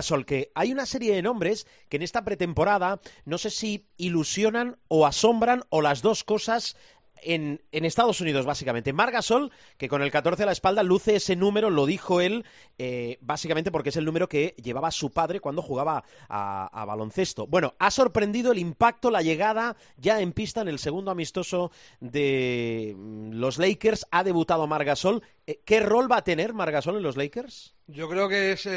hay una serie de nombres que en esta pretemporada no sé si ilusionan o asombran o las dos cosas en, Estados Unidos, básicamente. Marc Gasol, que con el 14 a la espalda luce ese número, lo dijo él, eh, básicamente porque es el número que llevaba su padre cuando jugaba a, a baloncesto. Bueno, ha sorprendido el impacto, la llegada ya en pista en el segundo amistoso de mm, los Lakers. Ha debutado Marc Gasol. Eh, ¿Qué rol va a tener Marc Gasol en los Lakers? Yo creo que es eh,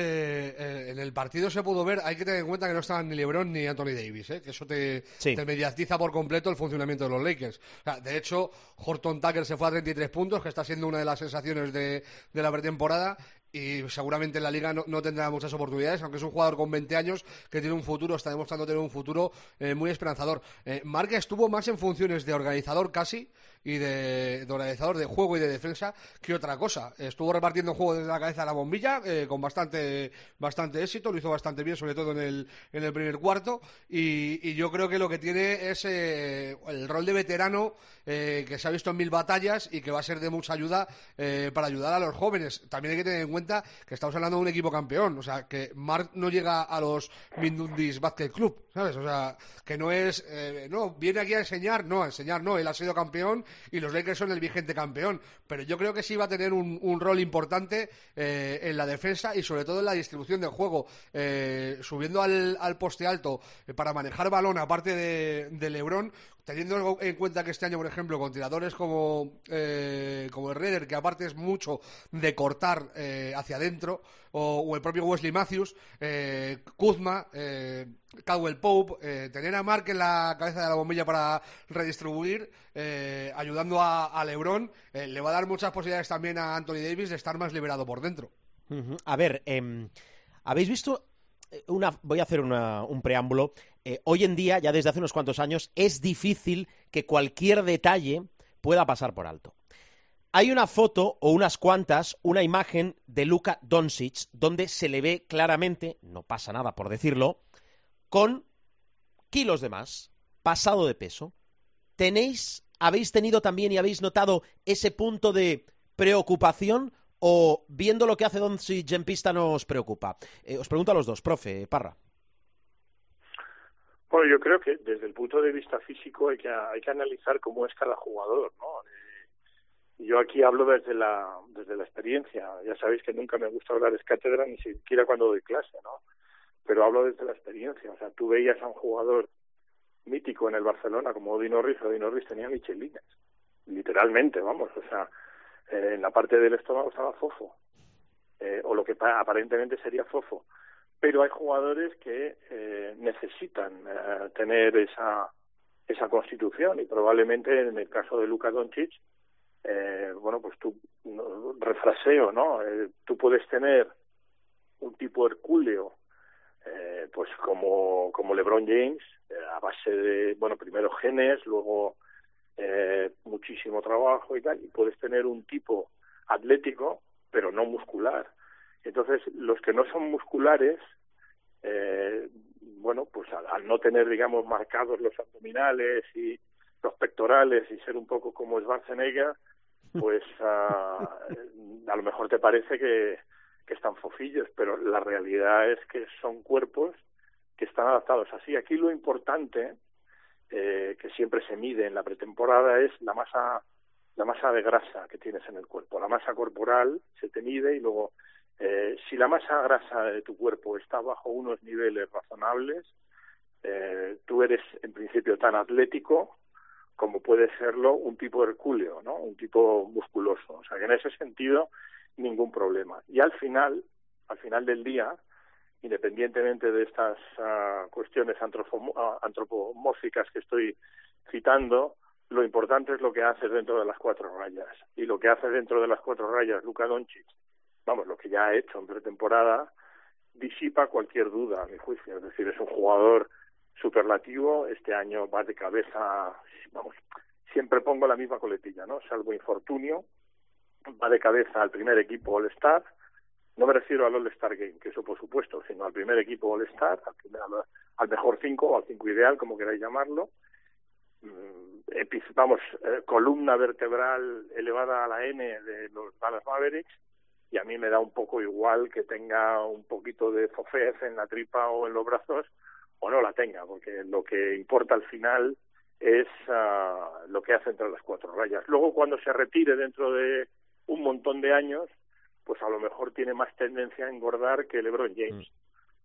eh, en el partido se pudo ver, hay que tener en cuenta que no estaban ni LeBron ni Anthony Davis, ¿eh? que eso te, Sí. te mediatiza por completo el funcionamiento de los Lakers. O sea, de hecho, Horton Tucker se fue a 33 puntos, que está siendo una de las sensaciones de, de la pretemporada, y seguramente en la liga no, no, tendrá muchas oportunidades, aunque es un jugador con 20 años que tiene un futuro, está demostrando tener un futuro eh, muy esperanzador. Eh, Marca estuvo más en funciones de organizador casi y de, de, organizador de juego y de defensa que otra cosa. Estuvo repartiendo juego desde la cabeza a la bombilla eh, con bastante, bastante éxito, lo hizo bastante bien, sobre todo en el, en el primer cuarto, y, y yo creo que lo que tiene es eh, el rol de veterano eh, que se ha visto en mil batallas y que va a ser de mucha ayuda eh, para ayudar a los jóvenes. También hay que tener en cuenta que estamos hablando de un equipo campeón, o sea, que Mark no llega a los Mindundis Basket Club, ¿sabes? O sea, que no es, eh, no, viene aquí a enseñar, no, a enseñar no, él ha sido campeón y los Lakers son el vigente campeón, pero yo creo que sí va a tener un, un rol importante eh, en la defensa y sobre todo en la distribución del juego, eh, subiendo al, al, poste alto eh, para manejar balón, aparte de, de Lebron, teniendo en cuenta que este año, por ejemplo, con tiradores como, eh, como el Redder, que aparte es mucho de cortar eh, hacia adentro, o, el propio Wesley Matthews, eh, Kuzma, eh, Caldwell Pope, tener a Mark en la cabeza de la bombilla para redistribuir, ayudando a, Lebron, le va a dar muchas posibilidades también a Anthony Davis de estar más liberado por dentro. A ver, eh, ¿habéis visto voy a hacer una, un preámbulo. Eh, hoy en día, ya desde hace unos cuantos años, es difícil que cualquier detalle pueda pasar por alto. Hay una foto o unas cuantas, una imagen de Luka Doncic donde se le ve claramente, no pasa nada por decirlo, con kilos de más, pasado de peso. ¿Tenéis, habéis tenido también y habéis notado ese punto de preocupación o viendo lo que hace Doncic en pista nos preocupa? Eh, os pregunto a los dos, profe Parra. Bueno, yo creo que desde el punto de vista físico hay que, hay que analizar cómo es cada jugador, ¿no? Eh, yo aquí hablo desde la, desde la experiencia. Ya sabéis que nunca me gusta hablar es cátedra, ni siquiera cuando doy clase, ¿no? Pero hablo desde la experiencia. O sea, tú veías a un jugador mítico en el Barcelona como Dino Riz, o Dino Riz tenía michelines. Literalmente, vamos. O sea, eh, en la parte del estómago estaba fofo. Eh, o lo que aparentemente sería fofo pero hay jugadores que eh, necesitan eh, tener esa esa constitución y probablemente en el caso de Luka Doncic eh, bueno pues tú refraseo no eh, tú puedes tener un tipo hercúleo eh, pues como como LeBron James eh, a base de bueno primero genes luego eh, muchísimo trabajo y tal y puedes tener un tipo atlético pero no muscular entonces, los que no son musculares, eh, bueno, pues al, al, no tener, digamos, marcados los abdominales y los pectorales y ser un poco como Schwarzenegger, pues a, [laughs] a lo mejor te parece que, que están fofillos, pero la realidad es que son cuerpos que están adaptados así. Aquí lo importante, eh, que siempre se mide en la pretemporada, es la masa la masa de grasa que tienes en el cuerpo. La masa corporal se te mide y luego eh, si la masa grasa de tu cuerpo está bajo unos niveles razonables, eh, tú eres en principio tan atlético como puede serlo un tipo hercúleo, ¿no? Un tipo musculoso. O sea que en ese sentido ningún problema. Y al final, al final del día, independientemente de estas uh, cuestiones antropomórficas que estoy citando, lo importante es lo que haces dentro de las cuatro rayas. Y lo que hace dentro de las cuatro rayas Luka Doncic vamos, lo que ya ha hecho en pretemporada, disipa cualquier duda, a mi juicio. Es decir, es un jugador superlativo, este año va de cabeza, vamos, siempre pongo la misma coletilla, ¿no? Salvo infortunio, va de cabeza al primer equipo All-Star, no me refiero al All-Star Game, que eso por supuesto, sino al primer equipo All-Star, al, mejor cinco o al cinco ideal, como queráis llamarlo, vamos, eh, columna vertebral elevada a la N de los Dallas Mavericks, y a mí me da un poco igual que tenga un poquito de fofez en la tripa o en los brazos o no la tenga, porque lo que importa al final es uh, lo que hace entre las cuatro rayas. Luego cuando se retire dentro de un montón de años, pues a lo mejor tiene más tendencia a engordar que LeBron James.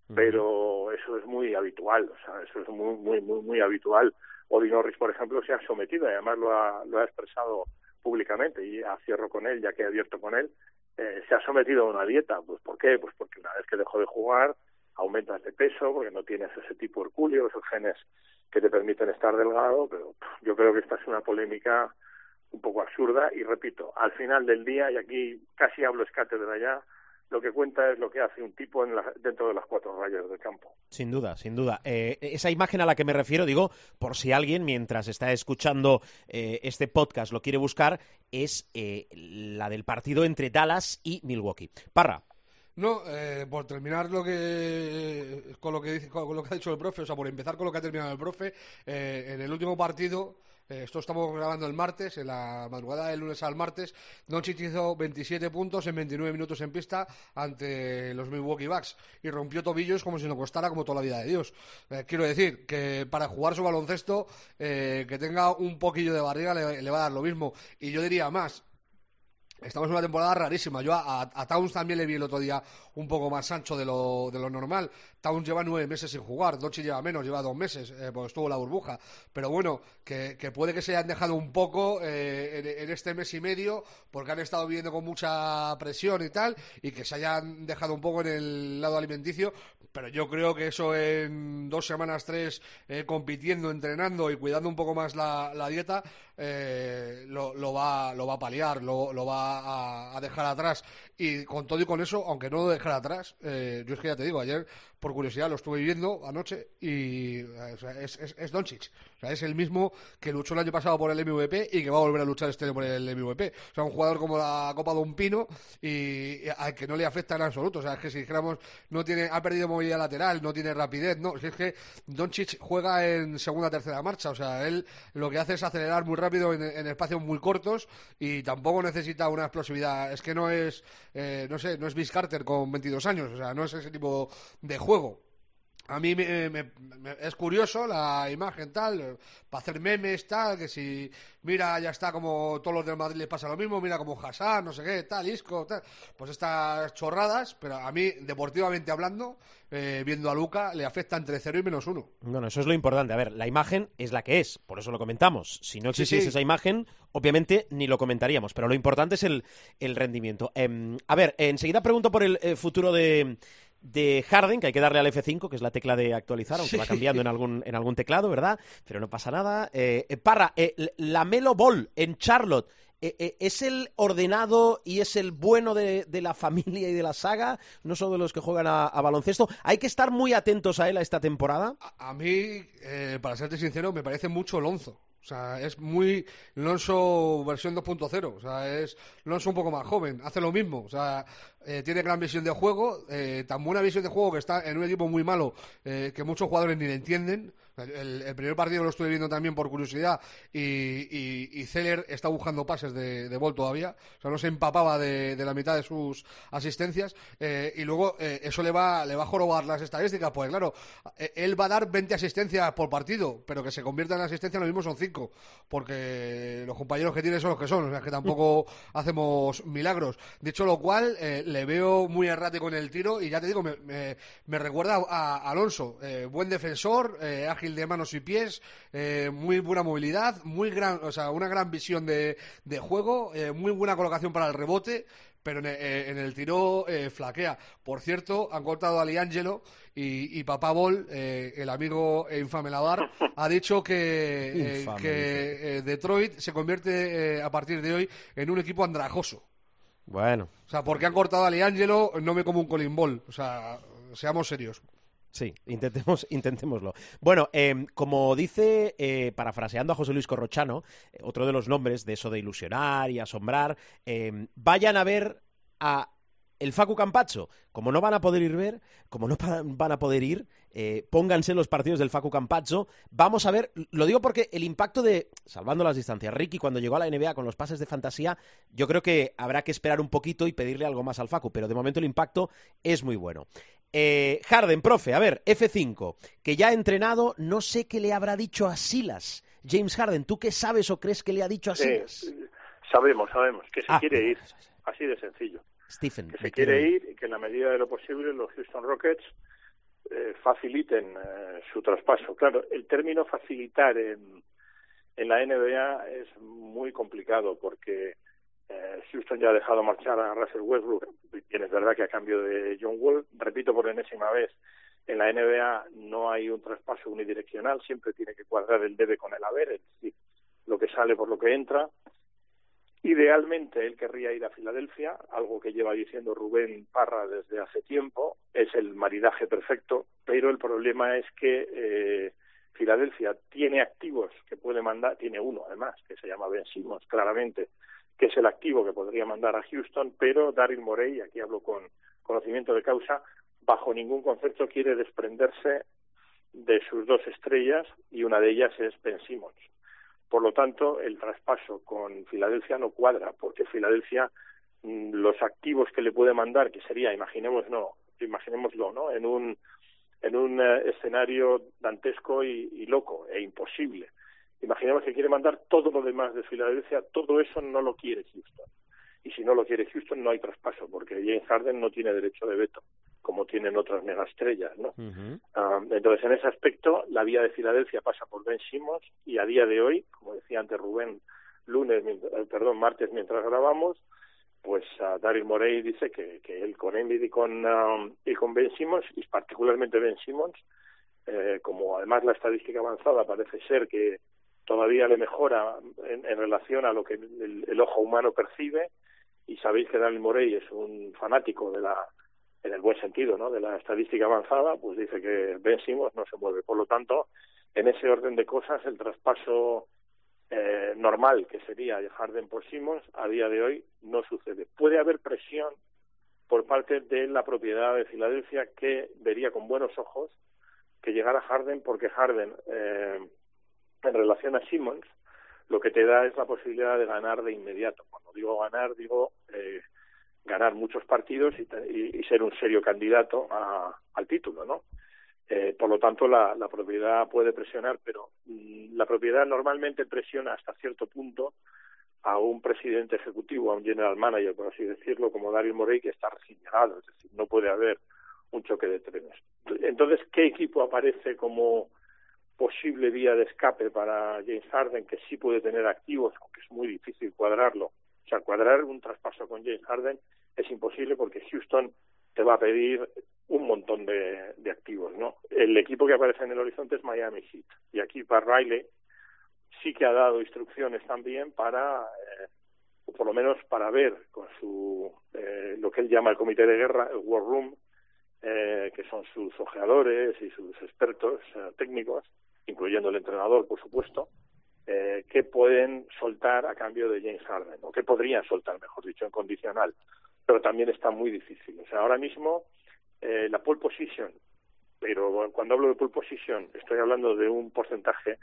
Mm. Pero eso es muy habitual, o sea, eso es muy, muy, muy, muy habitual. Odi Norris, por ejemplo, se ha sometido, y además lo ha, lo ha expresado públicamente, y ya cierro con él, ya que he abierto con él, eh, se ha sometido a una dieta. Pues ¿por qué? Pues porque una vez que dejó de jugar aumentas de peso porque no tienes ese tipo de hercúleo, esos genes que te permiten estar delgado, pero yo creo que esta es una polémica un poco absurda y repito, al final del día, y aquí casi hablo escátedra ya, lo que cuenta es lo que hace un tipo en la- dentro de las cuatro rayas del campo. Sin duda, sin duda. Eh, esa imagen a la que me refiero, digo, por si alguien mientras está escuchando eh, este podcast lo quiere buscar, es eh, la del partido entre Dallas y Milwaukee. Parra. No, eh, por terminar lo que con lo que dice, con lo que ha dicho el profe, o sea, por empezar con lo que ha terminado el profe, eh, en el último partido, eh, esto estamos grabando el martes, en la madrugada del lunes al martes, Doncic hizo 27 puntos en 29 minutos en pista ante los Milwaukee Bucks y rompió tobillos como si no costara como toda la vida de Dios. Eh, quiero decir que para jugar su baloncesto, eh, que tenga un poquillo de barriga le, le va a dar lo mismo. Y yo diría más, Estamos en una temporada rarísima. Yo a, Towns también le vi el otro día un poco más ancho de lo, de lo normal. Towns lleva nueve meses sin jugar, Dochi lleva menos, lleva dos meses, eh, pues estuvo la burbuja. Pero bueno, que, que puede que se hayan dejado un poco eh, en, en este mes y medio, porque han estado viviendo con mucha presión y tal, y que se hayan dejado un poco en el lado alimenticio. Pero yo creo que eso en dos semanas, tres, eh, compitiendo, entrenando y cuidando un poco más la, dieta, eh, lo, lo va, lo va a paliar, lo, va a, dejar atrás. Y con todo y con eso, aunque no lo dejara atrás, eh, yo es que ya te digo, ayer por curiosidad lo estuve viendo anoche y eh, es, es, es Doncic. O sea, es el mismo que luchó el año pasado por el MVP y que va a volver a luchar este año por el MVP. O sea, un jugador como la Copa de un Pino y, y al que no le afecta en absoluto. O sea, es que si dijéramos, no tiene, ha perdido movilidad lateral, no tiene rapidez, no. Si es que Doncic juega en segunda tercera marcha. O sea, él lo que hace es acelerar muy rápido en, en espacios muy cortos y tampoco necesita una explosividad. Es que no es, eh, no sé, no es Vince Carter con 22 años. O sea, no es ese tipo de juego. A mí me, me- me- es curioso la imagen tal, para hacer memes tal, que si mira ya está como todos los del Madrid les pasa lo mismo, mira como Hassan, no sé qué, tal, Isco, tal, pues estas chorradas, pero a mí deportivamente hablando, eh, viendo a Luca, le afecta entre 0 y menos 1. Bueno, eso es lo importante. A ver, la imagen es la que es, por eso lo comentamos. Si no existiese sí. esa imagen, obviamente ni lo comentaríamos, pero lo importante es el, el rendimiento. Em, a ver, enseguida pregunto por el eh, futuro de, de Harden, que hay que darle al F5, que es la tecla de actualizar, aunque Sí. va cambiando en algún, en algún teclado, ¿verdad? Pero no pasa nada. Eh, eh, Parra, eh, la Melo Ball en Charlotte. eh, eh, ¿Es el ordenado y es el bueno de, de la [laughs] familia y de la saga? No son de los que juegan a, a baloncesto. ¿Hay que estar muy atentos a él a esta temporada? A, a mí, eh, para serte sincero, me parece mucho Lonzo. O sea, es muy Lonzo versión 2.0. O sea, es Lonzo un poco más joven. Hace lo mismo. O sea, eh, tiene gran visión de juego. eh, tan buena visión de juego que está en un equipo muy malo eh, que muchos jugadores ni le entienden. El, el primer partido lo estuve viendo también por curiosidad y, y, y Zeller está buscando pases de, de Ball todavía. O sea, no se empapaba de, de la mitad de sus asistencias. eh, y luego eh, eso le va, le va a jorobar las estadísticas. Pues claro, eh, él va a dar 20 asistencias por partido, pero que se convierta en asistencia lo mismo son 5. Porque los compañeros que tiene son los que son. O sea, que tampoco hacemos milagros. Dicho lo cual, eh, le veo muy errático en el tiro y ya te digo, me, me- me recuerda a, a Alonso. Eh, buen defensor, eh, ágil de manos y pies, eh, muy buena movilidad, muy gran, o sea, una gran visión de, de juego, eh, muy buena colocación para el rebote, pero en, eh, en el tiro flaquea. Por cierto, han cortado a Liangelo y, y Papá Bol, el amigo e infame Lavar, ha dicho que, Infame, que Detroit se convierte a partir de hoy en un equipo andrajoso. Bueno, O sea, porque han cortado a Liangelo, no me como un Colin Ball. O sea, seamos serios. Sí, intentemos, [laughs] intentémoslo. Bueno, eh, como dice, eh, parafraseando a José Luis Corrochano, eh, otro de los nombres de eso de ilusionar y asombrar, eh, vayan a ver a el Facu Campacho. Como no van a poder ir ver, como no van a poder ir, eh, pónganse los partidos del Facu Campacho. Vamos a ver, lo digo porque el impacto de, salvando las distancias, Ricky cuando llegó a la NBA con los pases de fantasía, yo creo que habrá que esperar un poquito y pedirle algo más al Facu, pero de momento el impacto es muy bueno. Eh, Harden, profe, a ver, F5, que ya ha entrenado, no sé qué le habrá dicho a Silas. James Harden, ¿tú qué sabes o crees que le ha dicho a Sí, Silas? sabemos, sabemos que se Ah, quiere ir, así de sencillo. Stephen, Que se quiere ir y que en la medida de lo posible los Houston Rockets eh, faciliten eh, su traspaso. Claro, el término facilitar en, en la NBA es muy complicado porque eh, Houston ya ha dejado marchar a Russell Westbrook. Bien, es verdad que a cambio de John Wall, repito por enésima vez, en la NBA no hay un traspaso unidireccional, siempre tiene que cuadrar el debe con el haber, es decir, lo que sale por lo que entra. Idealmente él querría ir a Filadelfia, algo que lleva diciendo Rubén Parra desde hace tiempo, es el maridaje perfecto, pero el problema es que eh, Filadelfia tiene activos que puede mandar, tiene uno además, que se llama Ben Simmons, claramente, que es el activo que podría mandar a Houston, pero Daryl Morey, aquí hablo con conocimiento de causa, bajo ningún concepto quiere desprenderse de sus dos estrellas y una de ellas es Ben Simmons. Por lo tanto, el traspaso con Filadelfia no cuadra, porque Filadelfia mm, los activos que le puede mandar, que sería, imaginemos, no, imaginémoslo, ¿no? En un en un eh, escenario dantesco y, y, loco e imposible. Imaginemos que quiere mandar todo lo demás de Filadelfia, todo eso no lo quiere Houston. Y si no lo quiere Houston, no hay traspaso, porque James Harden no tiene derecho de veto como tienen otras megaestrellas, ¿no? entonces, en ese aspecto, la vía de Filadelfia pasa por Ben Simmons y a día de hoy, como decía antes Rubén, lunes, eh, perdón, martes mientras grabamos, pues uh, Daryl Morey dice que, que él con Embiid y con, y con Ben Simmons, y particularmente Ben Simmons, eh, como además la estadística avanzada parece ser que todavía le mejora en, en relación a lo que el, el, ojo humano percibe, y sabéis que Daryl Morey es un fanático de la en el buen sentido, ¿no? De la estadística avanzada, pues dice que Ben Simmons no se mueve. Por lo tanto, en ese orden de cosas, el traspaso eh, normal que sería de Harden por Simmons a día de hoy no sucede. Puede haber presión por parte de la propiedad de Filadelfia que vería con buenos ojos que llegara Harden porque Harden eh, en relación a Simmons lo que te da es la posibilidad de ganar de inmediato. Cuando digo ganar digo eh, ganar muchos partidos y, y, y ser un serio candidato a, al título, ¿no? Eh, por lo tanto, la, propiedad puede presionar, pero mm, la propiedad normalmente presiona hasta cierto punto a un presidente ejecutivo, a un general manager, por así decirlo, como Daryl Morey, que está recién llegado, es decir, no puede haber un choque de trenes. Entonces, ¿qué equipo aparece como posible vía de escape para James Harden, que sí puede tener activos, aunque es muy difícil cuadrarlo? O sea, cuadrar un traspaso con James Harden es imposible porque Houston te va a pedir un montón de, activos, ¿no? El equipo que aparece en el horizonte es Miami Heat y aquí para Riley sí que ha dado instrucciones también para, eh, o por lo menos para ver con su eh, lo que él llama el comité de guerra, el War Room, eh, que son sus ojeadores y sus expertos eh, técnicos, incluyendo el entrenador, por supuesto, eh, que pueden soltar a cambio de James Harden, o que podrían soltar, mejor dicho, en condicional. Pero también está muy difícil. O sea, ahora mismo eh, la pole position, pero cuando hablo de pole position estoy hablando de un porcentaje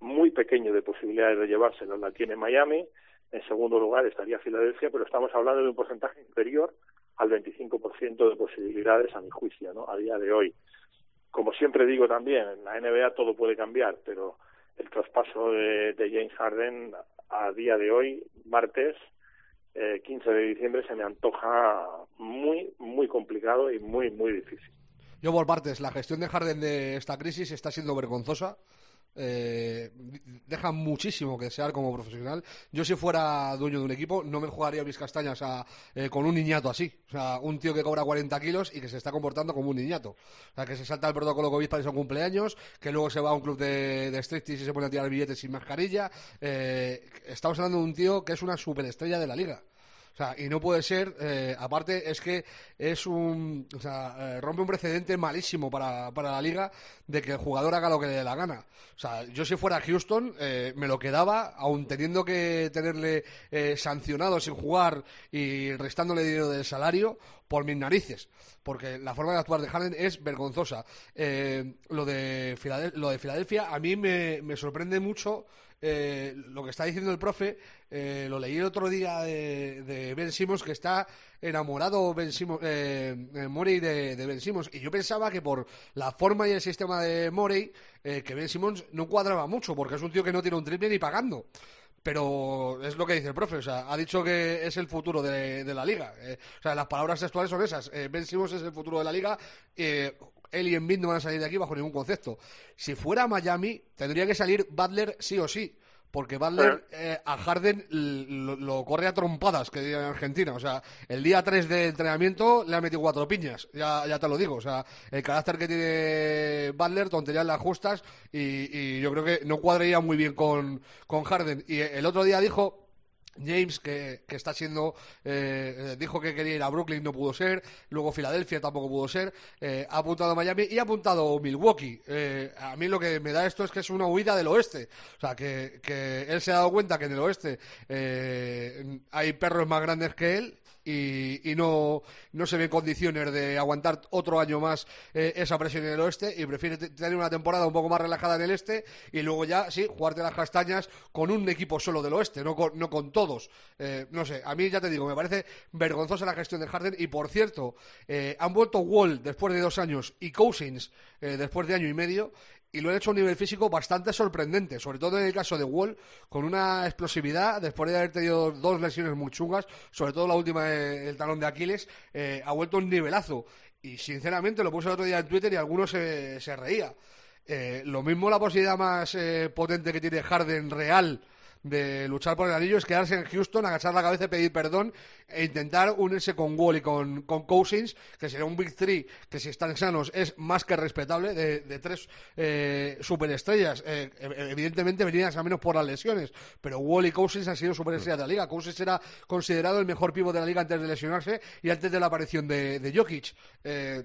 muy pequeño de posibilidades de llevárselo, la tiene Miami, en segundo lugar estaría Filadelfia, pero estamos hablando de un porcentaje inferior al 25% de posibilidades a mi juicio, ¿no? A día de hoy. Como siempre digo también, en la NBA todo puede cambiar, pero el traspaso de, James Harden a día de hoy, martes eh, 15 de diciembre, se me antoja muy, muy complicado y muy, muy difícil. Yo por partes, la gestión de Harden de esta crisis está siendo vergonzosa eh, deja muchísimo que desear como profesional. Yo si fuera dueño de un equipo no me jugaría mis castañas a, eh, con un niñato así. O sea, un tío que cobra 40 kilos y que se está comportando como un niñato. O sea, que se salta el protocolo COVID para su cumpleaños, que luego se va a un club de, de y se pone a tirar billetes sin mascarilla. Eh, estamos hablando de un tío que es una superestrella de la liga. O sea, y no puede ser, eh, aparte es que es un, o sea, eh, rompe un precedente malísimo para, para la liga de que el jugador haga lo que le dé la gana. O sea, yo si fuera Houston eh, me lo quedaba, aun teniendo que tenerle eh, sancionado sin jugar y restándole dinero del salario por mis narices, porque la forma de actuar de Harden es vergonzosa. Eh, lo, de lo de Filadelfia a mí me, me sorprende mucho eh, lo que está diciendo el profe, eh, lo leí el otro día de, de Ben Simmons, que está enamorado Ben Simmons, eh, Morey de, de, Ben Simmons, y yo pensaba que por la forma y el sistema de Morey, eh, que Ben Simmons no cuadraba mucho, porque es un tío que no tiene un triple ni pagando pero es lo que dice el profe, o sea, ha dicho que es el futuro de, la liga. Eh, o sea, las palabras textuales son esas. Eh, ben Simmons es el futuro de la liga. Eh, él y Embiid no van a salir de aquí bajo ningún concepto. Si fuera Miami, tendría que salir Butler sí o sí. Porque Butler eh, a Harden lo, lo, corre a trompadas, que diría en Argentina. O sea, el día 3 de entrenamiento le ha metido cuatro piñas, ya, ya te lo digo. O sea, el carácter que tiene Butler, tonterías las justas, y, y yo creo que no cuadraría muy bien con, con Harden. Y el otro día dijo James, que, que está siendo, eh, eh, dijo que quería ir a Brooklyn, no pudo ser, luego Filadelfia tampoco pudo ser, eh, ha apuntado a Miami y ha apuntado Milwaukee. Eh, a mí lo que me da esto es que es una huida del oeste, o sea, que, que él se ha dado cuenta que en el oeste eh, hay perros más grandes que él y, y no, no se ve condiciones de aguantar otro año más eh, esa presión en el oeste y prefiere te- tener una temporada un poco más relajada en el este y luego ya, sí, jugarte las castañas con un equipo solo del oeste, no con, no con todos. Eh, no sé, a mí ya te digo, me parece vergonzosa la gestión de Harden y por cierto, eh, han vuelto Wall después de dos años y Cousins eh, después de año y medio y lo han hecho a un nivel físico bastante sorprendente, sobre todo en el caso de Wall, con una explosividad, después de haber tenido dos lesiones muy chungas, sobre todo la última, eh, el talón de Aquiles, eh, ha vuelto un nivelazo. Y sinceramente lo puse el otro día en Twitter y algunos se, se reía. Eh, lo mismo la posibilidad más eh, potente que tiene Harden real de luchar por el anillo es quedarse en Houston, agachar la cabeza y pedir perdón e intentar unirse con Wall y con, con Cousins, que sería un Big Three que si están sanos es más que respetable, de, tres eh, superestrellas. Eh, evidentemente venían a menos por las lesiones, pero Wall y Cousins han sido superestrellas de la liga. Cousins era considerado el mejor pivo de la liga antes de lesionarse y antes de la aparición de, de Jokic. Eh,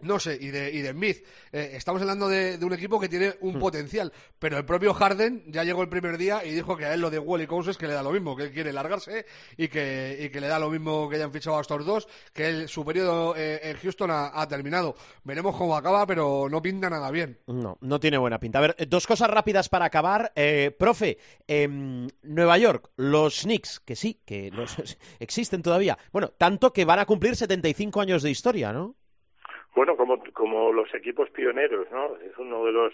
no sé, y de, y de Smith. Eh, estamos hablando de, de un equipo que tiene un potencial, pero el propio Harden ya llegó el primer día y dijo que a él lo de Wall y Cousins que le da lo mismo, que él quiere largarse y que, y que le da lo mismo que hayan fichado a estos dos, que el, su periodo eh, en Houston ha, ha terminado. Veremos cómo acaba, pero no pinta nada bien. No, no tiene buena pinta. A ver, dos cosas rápidas para acabar. Eh, profe, em, Nueva York, los Knicks, que sí, que los, [laughs] existen todavía. Bueno, tanto que van a cumplir 75 años de historia, ¿no? Bueno, como, como los equipos pioneros, ¿no? Es uno de los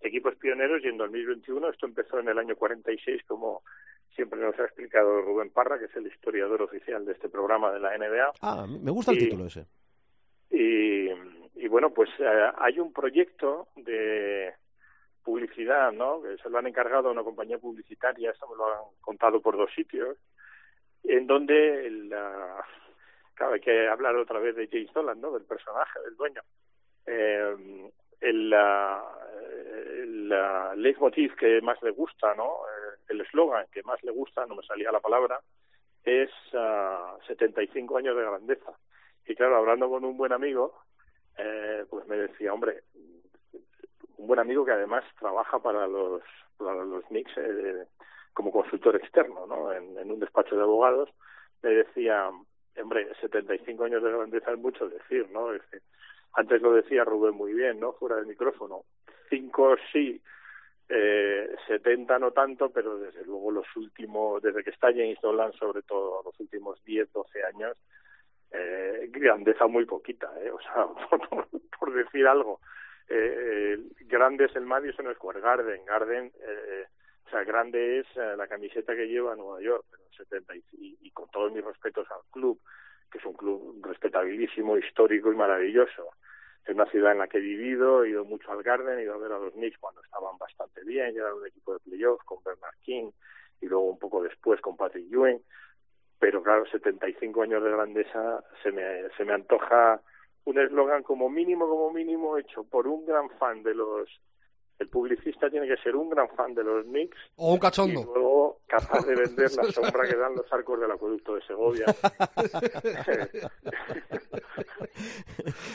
equipos pioneros y en 2021, esto empezó en el año 46, como siempre nos ha explicado Rubén Parra, que es el historiador oficial de este programa de la NBA. Ah, me gusta el título ese. Y, y bueno, pues eh, hay un proyecto de publicidad, ¿no? Que se lo han encargado a una compañía publicitaria, esto me lo han contado por dos sitios, en donde la, claro, hay que hablar otra vez de James Dolan, ¿no? Del personaje, del dueño. Eh, el, leitmotiv que más le gusta, ¿no? Eh, el eslogan que más le gusta, no me salía la palabra, es ah, 75 años de grandeza. Y claro, hablando con un buen amigo, eh, pues me decía, hombre, un buen amigo que además trabaja para los, para los Knicks eh, como consultor externo, ¿no? En un despacho de abogados, me decía, hombre, 75 años de grandeza es mucho decir, ¿no? Antes lo decía Rubén muy bien, ¿no? Fuera del micrófono. Cinco sí, eh, 70 no tanto, pero desde luego los últimos, desde que está James Dolan, sobre todo los últimos 10, 12 años, eh, grandeza muy poquita, ¿eh? O sea, [laughs] por, por decir algo. Eh, eh, grande es el Madison Square Garden, Garden, eh, o sea, grande es eh, la camiseta que lleva Nueva York, pero 70 y, y, con todos mis respetos al club, que es un club respetabilísimo, histórico y maravilloso. Es una ciudad en la que he vivido, he ido mucho al Garden, he ido a ver a los Knicks cuando estaban bastante bien, ya era un equipo de playoffs con Bernard King y luego un poco después con Patrick Ewing, pero claro, 75 años de grandeza se me, se me antoja un eslogan como mínimo, como mínimo hecho por un gran fan de los el publicista tiene que ser un gran fan de los Knicks O un y cachondo. luego capaz de vender la [laughs] sombra que dan los arcos del acueducto de Segovia. [laughs]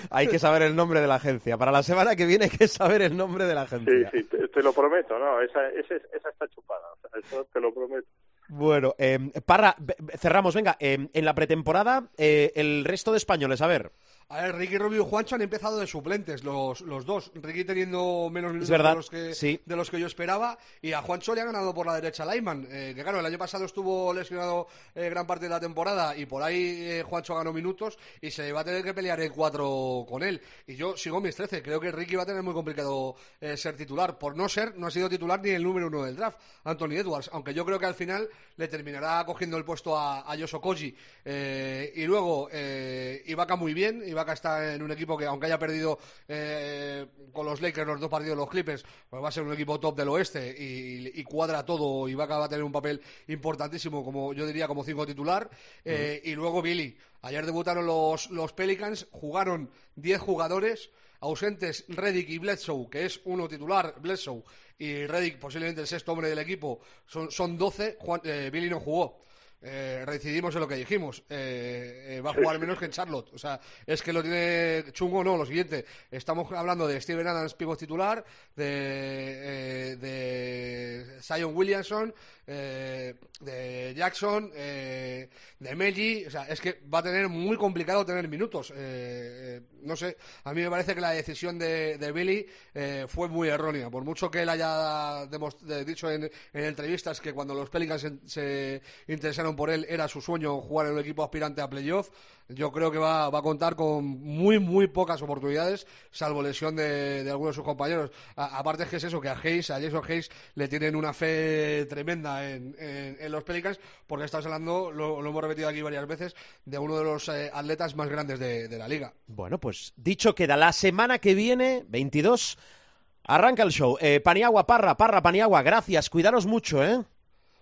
Hay que saber el nombre de la agencia. Para la semana que viene hay que saber el nombre de la Sí, agencia. sí, te, te lo prometo, ¿no? Esa, esa, esa está chupada, o sea, eso te lo prometo. Bueno, eh, Parra, cerramos. Venga, eh, en la pretemporada, eh, el resto de españoles, a ver. A ver, Ricky Rubio y Juancho han empezado de suplentes, los, los dos. Ricky teniendo menos minutos de, los que, sí. de los que yo esperaba. Y a Juancho le ha ganado por la derecha Lyman. Eh, que claro, el año pasado estuvo lesionado eh, gran parte de la temporada y por ahí eh, Juancho ganó minutos y se va a tener que pelear en cuatro con él. Y yo sigo mis 13. Creo que Ricky va a tener muy complicado eh, ser titular. Por no ser, no ha sido titular ni el número uno del draft, Anthony Edwards. Aunque yo creo que al final le terminará cogiendo el puesto a, a Yoso Koji. Y luego, Ibaka muy bien. Ibaka está en un equipo que, aunque haya perdido eh, con los Lakers los dos partidos de los Clippers, pues va a ser un equipo top del oeste y, y cuadra todo. Ibaka va a tener un papel importantísimo, como yo diría, como cinco titular. Eh, Y luego Billy. Ayer debutaron los, los Pelicans, jugaron 10 jugadores ausentes Reddick y Bledsoe, que es uno titular, Bledsoe, y Reddick posiblemente el sexto hombre del equipo, son, son 12, Juan- eh, Billy no jugó. Eh, reincidimos en lo que dijimos. Eh, eh, va a jugar menos que en Charlotte. O sea, es que lo tiene chungo, no. Lo siguiente, estamos hablando de Steven Adams, pivot titular, de, eh, de Zion Williamson, eh, de Jackson, eh, de Melly. O sea, es que va a tener muy complicado tener minutos. Eh, no sé, a mí me parece que la decisión de, Billy fue muy errónea. Por mucho que él haya dicho en, en entrevistas que cuando los Pelicans se, se interesaron por él era su sueño jugar en un equipo aspirante a playoff, yo creo que va, va a contar con muy, muy pocas oportunidades, salvo lesión de, de algunos de sus compañeros. Aparte es que es eso, que a Hayes, a Jason Hayes, le tienen una fe tremenda en, en- los Pelicans, porque estamos hablando, lo, lo hemos repetido aquí varias veces, de uno de los eh, atletas más grandes de, de la liga. Bueno, pues dicho queda, la semana que viene, 22, arranca el show. Eh, Paniagua, Parra, Parra, Paniagua, gracias, cuidaros mucho, ¿eh?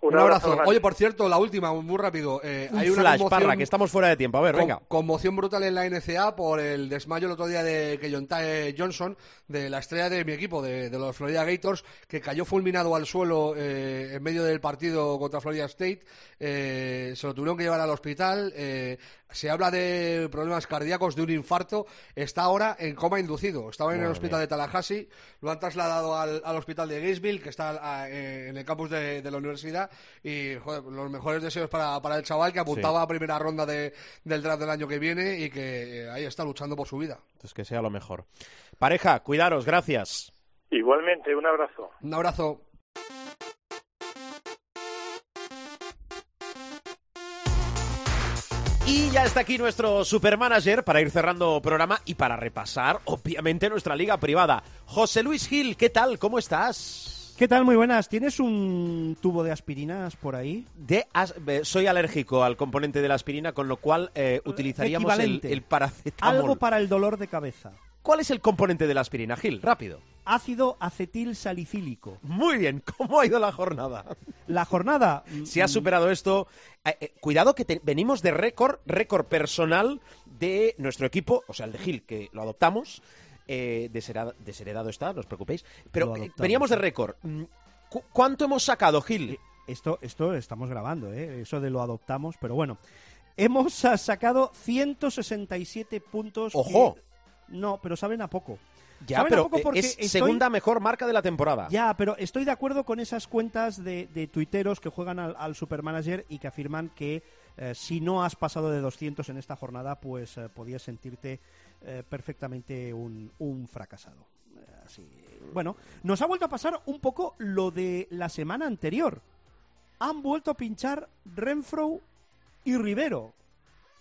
Un, abrazo. Oye, por cierto, la última, muy rápido. eh, Un hay una flash, Parra, que estamos fuera de tiempo. A ver, con- venga. Conmoción brutal en la NCA por el desmayo el otro día de Keyontae Johnson, de la estrella de mi equipo, de, de los Florida Gators, que cayó fulminado al suelo eh, en medio del partido contra Florida State. Eh, se lo tuvieron que llevar al hospital. eh, se habla de problemas cardíacos, de un infarto. Está ahora en coma inducido. Estaba en el hospital mía. de Tallahassee. Lo han trasladado al, al hospital de Gainesville, que está ah, en el campus de, de la universidad. Y joder, los mejores deseos para, para el chaval que apuntaba a primera ronda de- del draft del año que viene y que eh, ahí está luchando por su vida. Entonces que sea lo mejor. Pareja, cuidaros, gracias. Igualmente, un abrazo. Un abrazo. Y ya está aquí nuestro supermanager para ir cerrando programa y para repasar, obviamente, nuestra liga privada. José Luis Gil, ¿qué tal? ¿Cómo estás? ¿Qué tal? Muy buenas. ¿Tienes un tubo de aspirinas por ahí? De as- eh, soy alérgico al componente de la aspirina, con lo cual eh, utilizaríamos el, el paracetamol. Algo para el dolor de cabeza. ¿Cuál es el componente de la aspirina, Gil? Rápido. Ácido acetil salicílico. Muy bien, [laughs] ¿cómo ha ido la jornada? La jornada. [laughs] Si has superado esto, eh, eh, cuidado que te- venimos de récord, récord personal de nuestro equipo, o sea, el de Gil, que lo adoptamos, eh, deshereda- desheredado está, no os preocupéis, pero eh, veníamos de récord. Mm, cu- ¿Cuánto hemos sacado, Gil? Esto, esto estamos grabando, ¿eh? Eso de lo adoptamos, pero bueno. Hemos sacado 167 puntos. que- ¡Ojo! No, pero saben a poco. Ya, ¿Saben a pero poco eh, porque es estoy- segunda mejor marca de la temporada. Ya, pero estoy de acuerdo con esas cuentas de, de tuiteros que juegan al, al Supermanager y que afirman que eh, si no has pasado de 200 en esta jornada, pues eh, podías sentirte eh, perfectamente un, un fracasado. Eh, así. Bueno, nos ha vuelto a pasar un poco lo de la semana anterior. Han vuelto a pinchar Renfro y Rivero.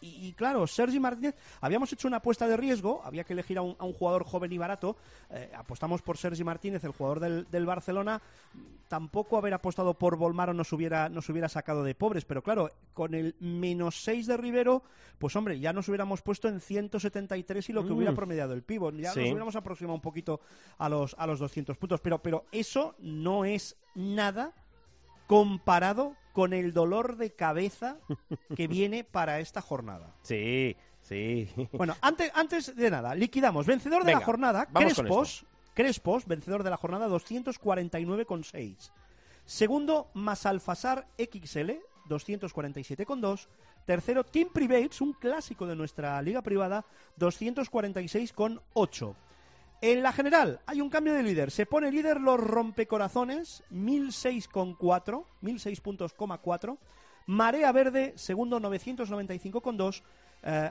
Y, y claro, Sergi Martínez, habíamos hecho una apuesta de riesgo, había que elegir a un, a un jugador joven y barato, eh, apostamos por Sergi Martínez, el jugador del, del Barcelona, tampoco haber apostado por Volmaro nos hubiera, nos hubiera sacado de pobres, pero claro, con el menos 6 de Rivero, pues hombre, ya nos hubiéramos puesto en 173 y lo que Mm. hubiera promediado el pívot, ya Sí. nos hubiéramos aproximado un poquito a los, a los 200 puntos, pero, pero eso no es nada comparado con el dolor de cabeza que [laughs] viene para esta jornada. Sí, sí. Bueno, antes, antes de nada, liquidamos. Vencedor de Venga, la jornada, Crespos. Crespos, vencedor de la jornada, 249,6. Segundo, Masalfasar XL, 247,2. Tercero, Team Privates, un clásico de nuestra liga privada, 246,8. En la general, hay un cambio de líder. Se pone líder los rompecorazones, 1006,4, 1006 puntos, coma 4. Marea Verde, segundo, 995,2. Eh,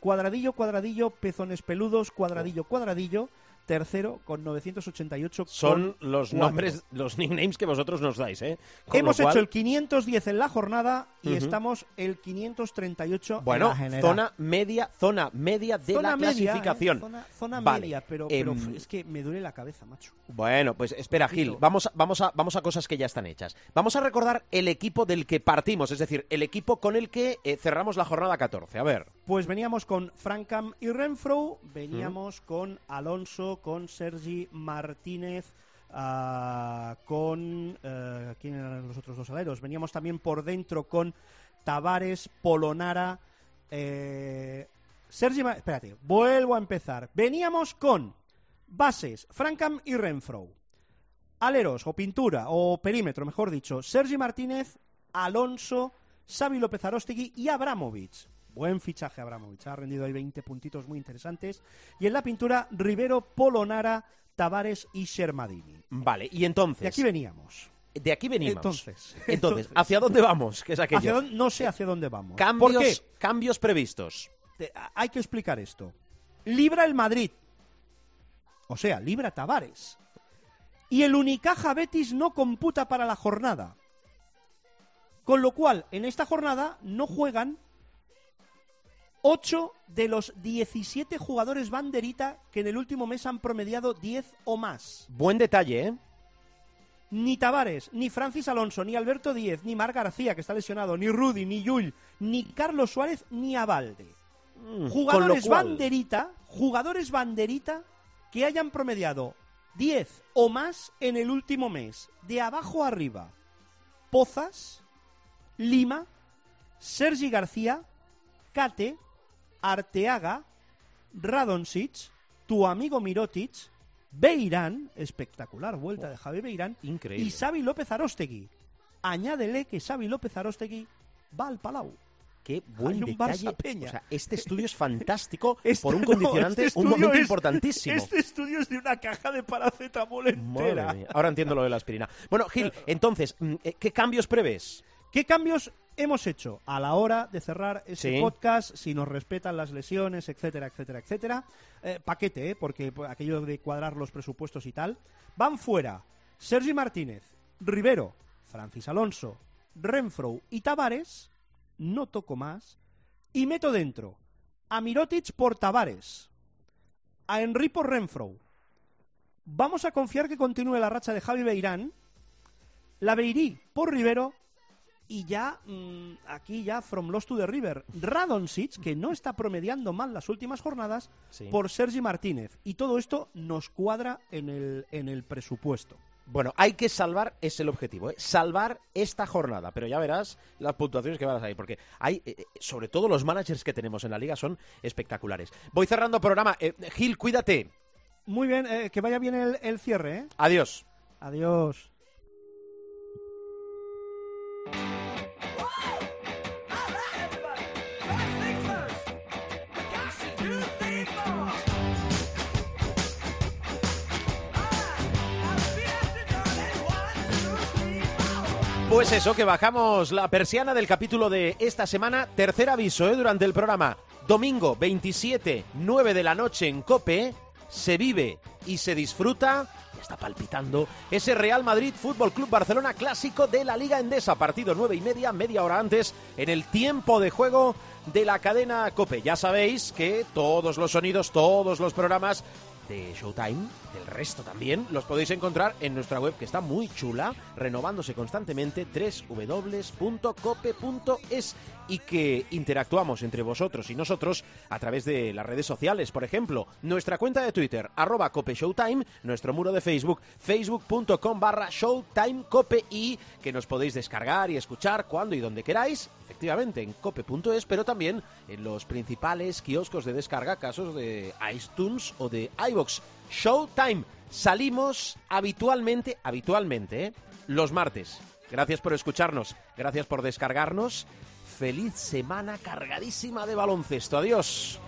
cuadradillo, cuadradillo, pezones peludos, cuadradillo, cuadradillo. Tercero, con 988. Son los cuatro. nombres, los nicknames que vosotros nos dais, ¿eh? Con Hemos cual- hecho el 510 en la jornada y Ujú. estamos el 538 Bueno, en la zona media, zona media de Zona la media, ¿eh? clasificación. Zona, zona Vale, media, pero, pero em, es que me duele la cabeza, macho. Bueno, pues espera, Gil, vamos a, vamos, a, vamos a cosas que ya están hechas. Vamos a recordar el equipo del que partimos, es decir, el equipo con el que eh, cerramos la jornada 14. A ver. Pues veníamos con Francam y Renfro, veníamos con Alonso, con Sergi Martínez, ah, con... eh, ¿Quién eran los otros dos aleros? Veníamos también por dentro con Tavares, Polonara, eh, Sergi... Ma- Espérate, vuelvo a empezar. Veníamos con bases, Francam y Renfro. Aleros, o pintura, o perímetro, mejor dicho. Sergi Martínez, Alonso, Xavi López Arostegui y Abramovich. Buen fichaje Abramovich, ha rendido ahí 20 puntitos muy interesantes. Y en la pintura, Rivero, Polonara, Tavares y Shermadini. Vale, y entonces... De aquí veníamos. De aquí venimos. Entonces, [laughs] Entonces, entonces. ¿hacia dónde vamos? Que es aquello. Hacia no sé hacia dónde vamos. Cambios, ¿Por qué? cambios previstos. Te- hay que explicar esto. Libra el Madrid. O sea, libra Tavares. Y el Unicaja Betis no computa para la jornada. Con lo cual, en esta jornada no juegan 8 de los 17 jugadores banderita que en el último mes han promediado 10 o más. Buen detalle, ¿eh? Ni Tavares, ni Francis Alonso, ni Alberto Díez, ni Mar García, que está lesionado, ni Rudy, ni Yul, ni Carlos Suárez, ni Abalde. Mm, Jugadores cual- banderita, jugadores banderita que hayan promediado 10 o más en el último mes, de abajo arriba. Pozas, Lima, Sergi García, Kate, Arteaga, Radonsic, tu amigo Mirotic, Beirán, espectacular vuelta de Javi Beirán, Increíble. y Xavi López Arostegui. Añádele que Xavi López Arostegui va al Palau. Qué buen detalle. Peña. O sea, este estudio es [laughs] fantástico Este- por un no, condicionante, este un momento es- importantísimo. Este estudio es de una caja de paracetamol entera. Ahora entiendo lo de la aspirina. Bueno, Gil, [laughs] entonces, mm, eh, ¿qué cambios prevés? ¿Qué cambios hemos hecho a la hora de cerrar ese Sí. podcast? Si nos respetan las lesiones, etcétera, etcétera, etcétera. Eh, paquete, ¿eh? porque aquello de cuadrar los presupuestos y tal. Van fuera Sergi Martínez, Rivero, Francis Alonso, Renfro y Tavares. No toco más. Y meto dentro a Mirotic por Tavares, a Henry por Renfro. Vamos a confiar que continúe la racha de Javi Beirán, la Beirí por Rivero y ya mm, aquí ya from lost to the river Radonsic que no está promediando mal las últimas jornadas Sí. por Sergi Martínez y todo esto nos cuadra en el en el presupuesto. Bueno, hay que salvar, es el objetivo, ¿eh? salvar esta jornada, pero ya verás las puntuaciones que van a salir, porque hay, eh, eh, sobre todo los managers que tenemos en la liga son espectaculares. Voy cerrando programa. Eh, Gil, cuídate. Muy bien, eh, que vaya bien el, el cierre, ¿eh? Adiós. Adiós. Pues eso, que bajamos la persiana del capítulo de esta semana. Tercer aviso, ¿eh? Durante el programa. Domingo 27, 9 de la noche en Cope. Se vive y se disfruta. Está palpitando ese Real Madrid Fútbol Club Barcelona clásico de la Liga Endesa. Partido nueve y media, media hora antes, en el tiempo de juego de la cadena Cope. Ya sabéis que todos los sonidos, todos los programas de Showtime, del resto también, los podéis encontrar en nuestra web que está muy chula, renovándose constantemente, www.cope.es y que interactuamos entre vosotros y nosotros a través de las redes sociales, por ejemplo, nuestra cuenta de Twitter, arroba Cope Showtime, nuestro muro de Facebook, facebook.com barra Showtime Cope y que nos podéis descargar y escuchar cuando y donde queráis, efectivamente en cope.es, pero también en los principales kioscos de descarga, casos de iTunes o de iVoox. Showtime. Salimos habitualmente, habitualmente, ¿eh? los martes. Gracias por escucharnos, gracias por descargarnos feliz semana cargadísima de baloncesto. Adiós.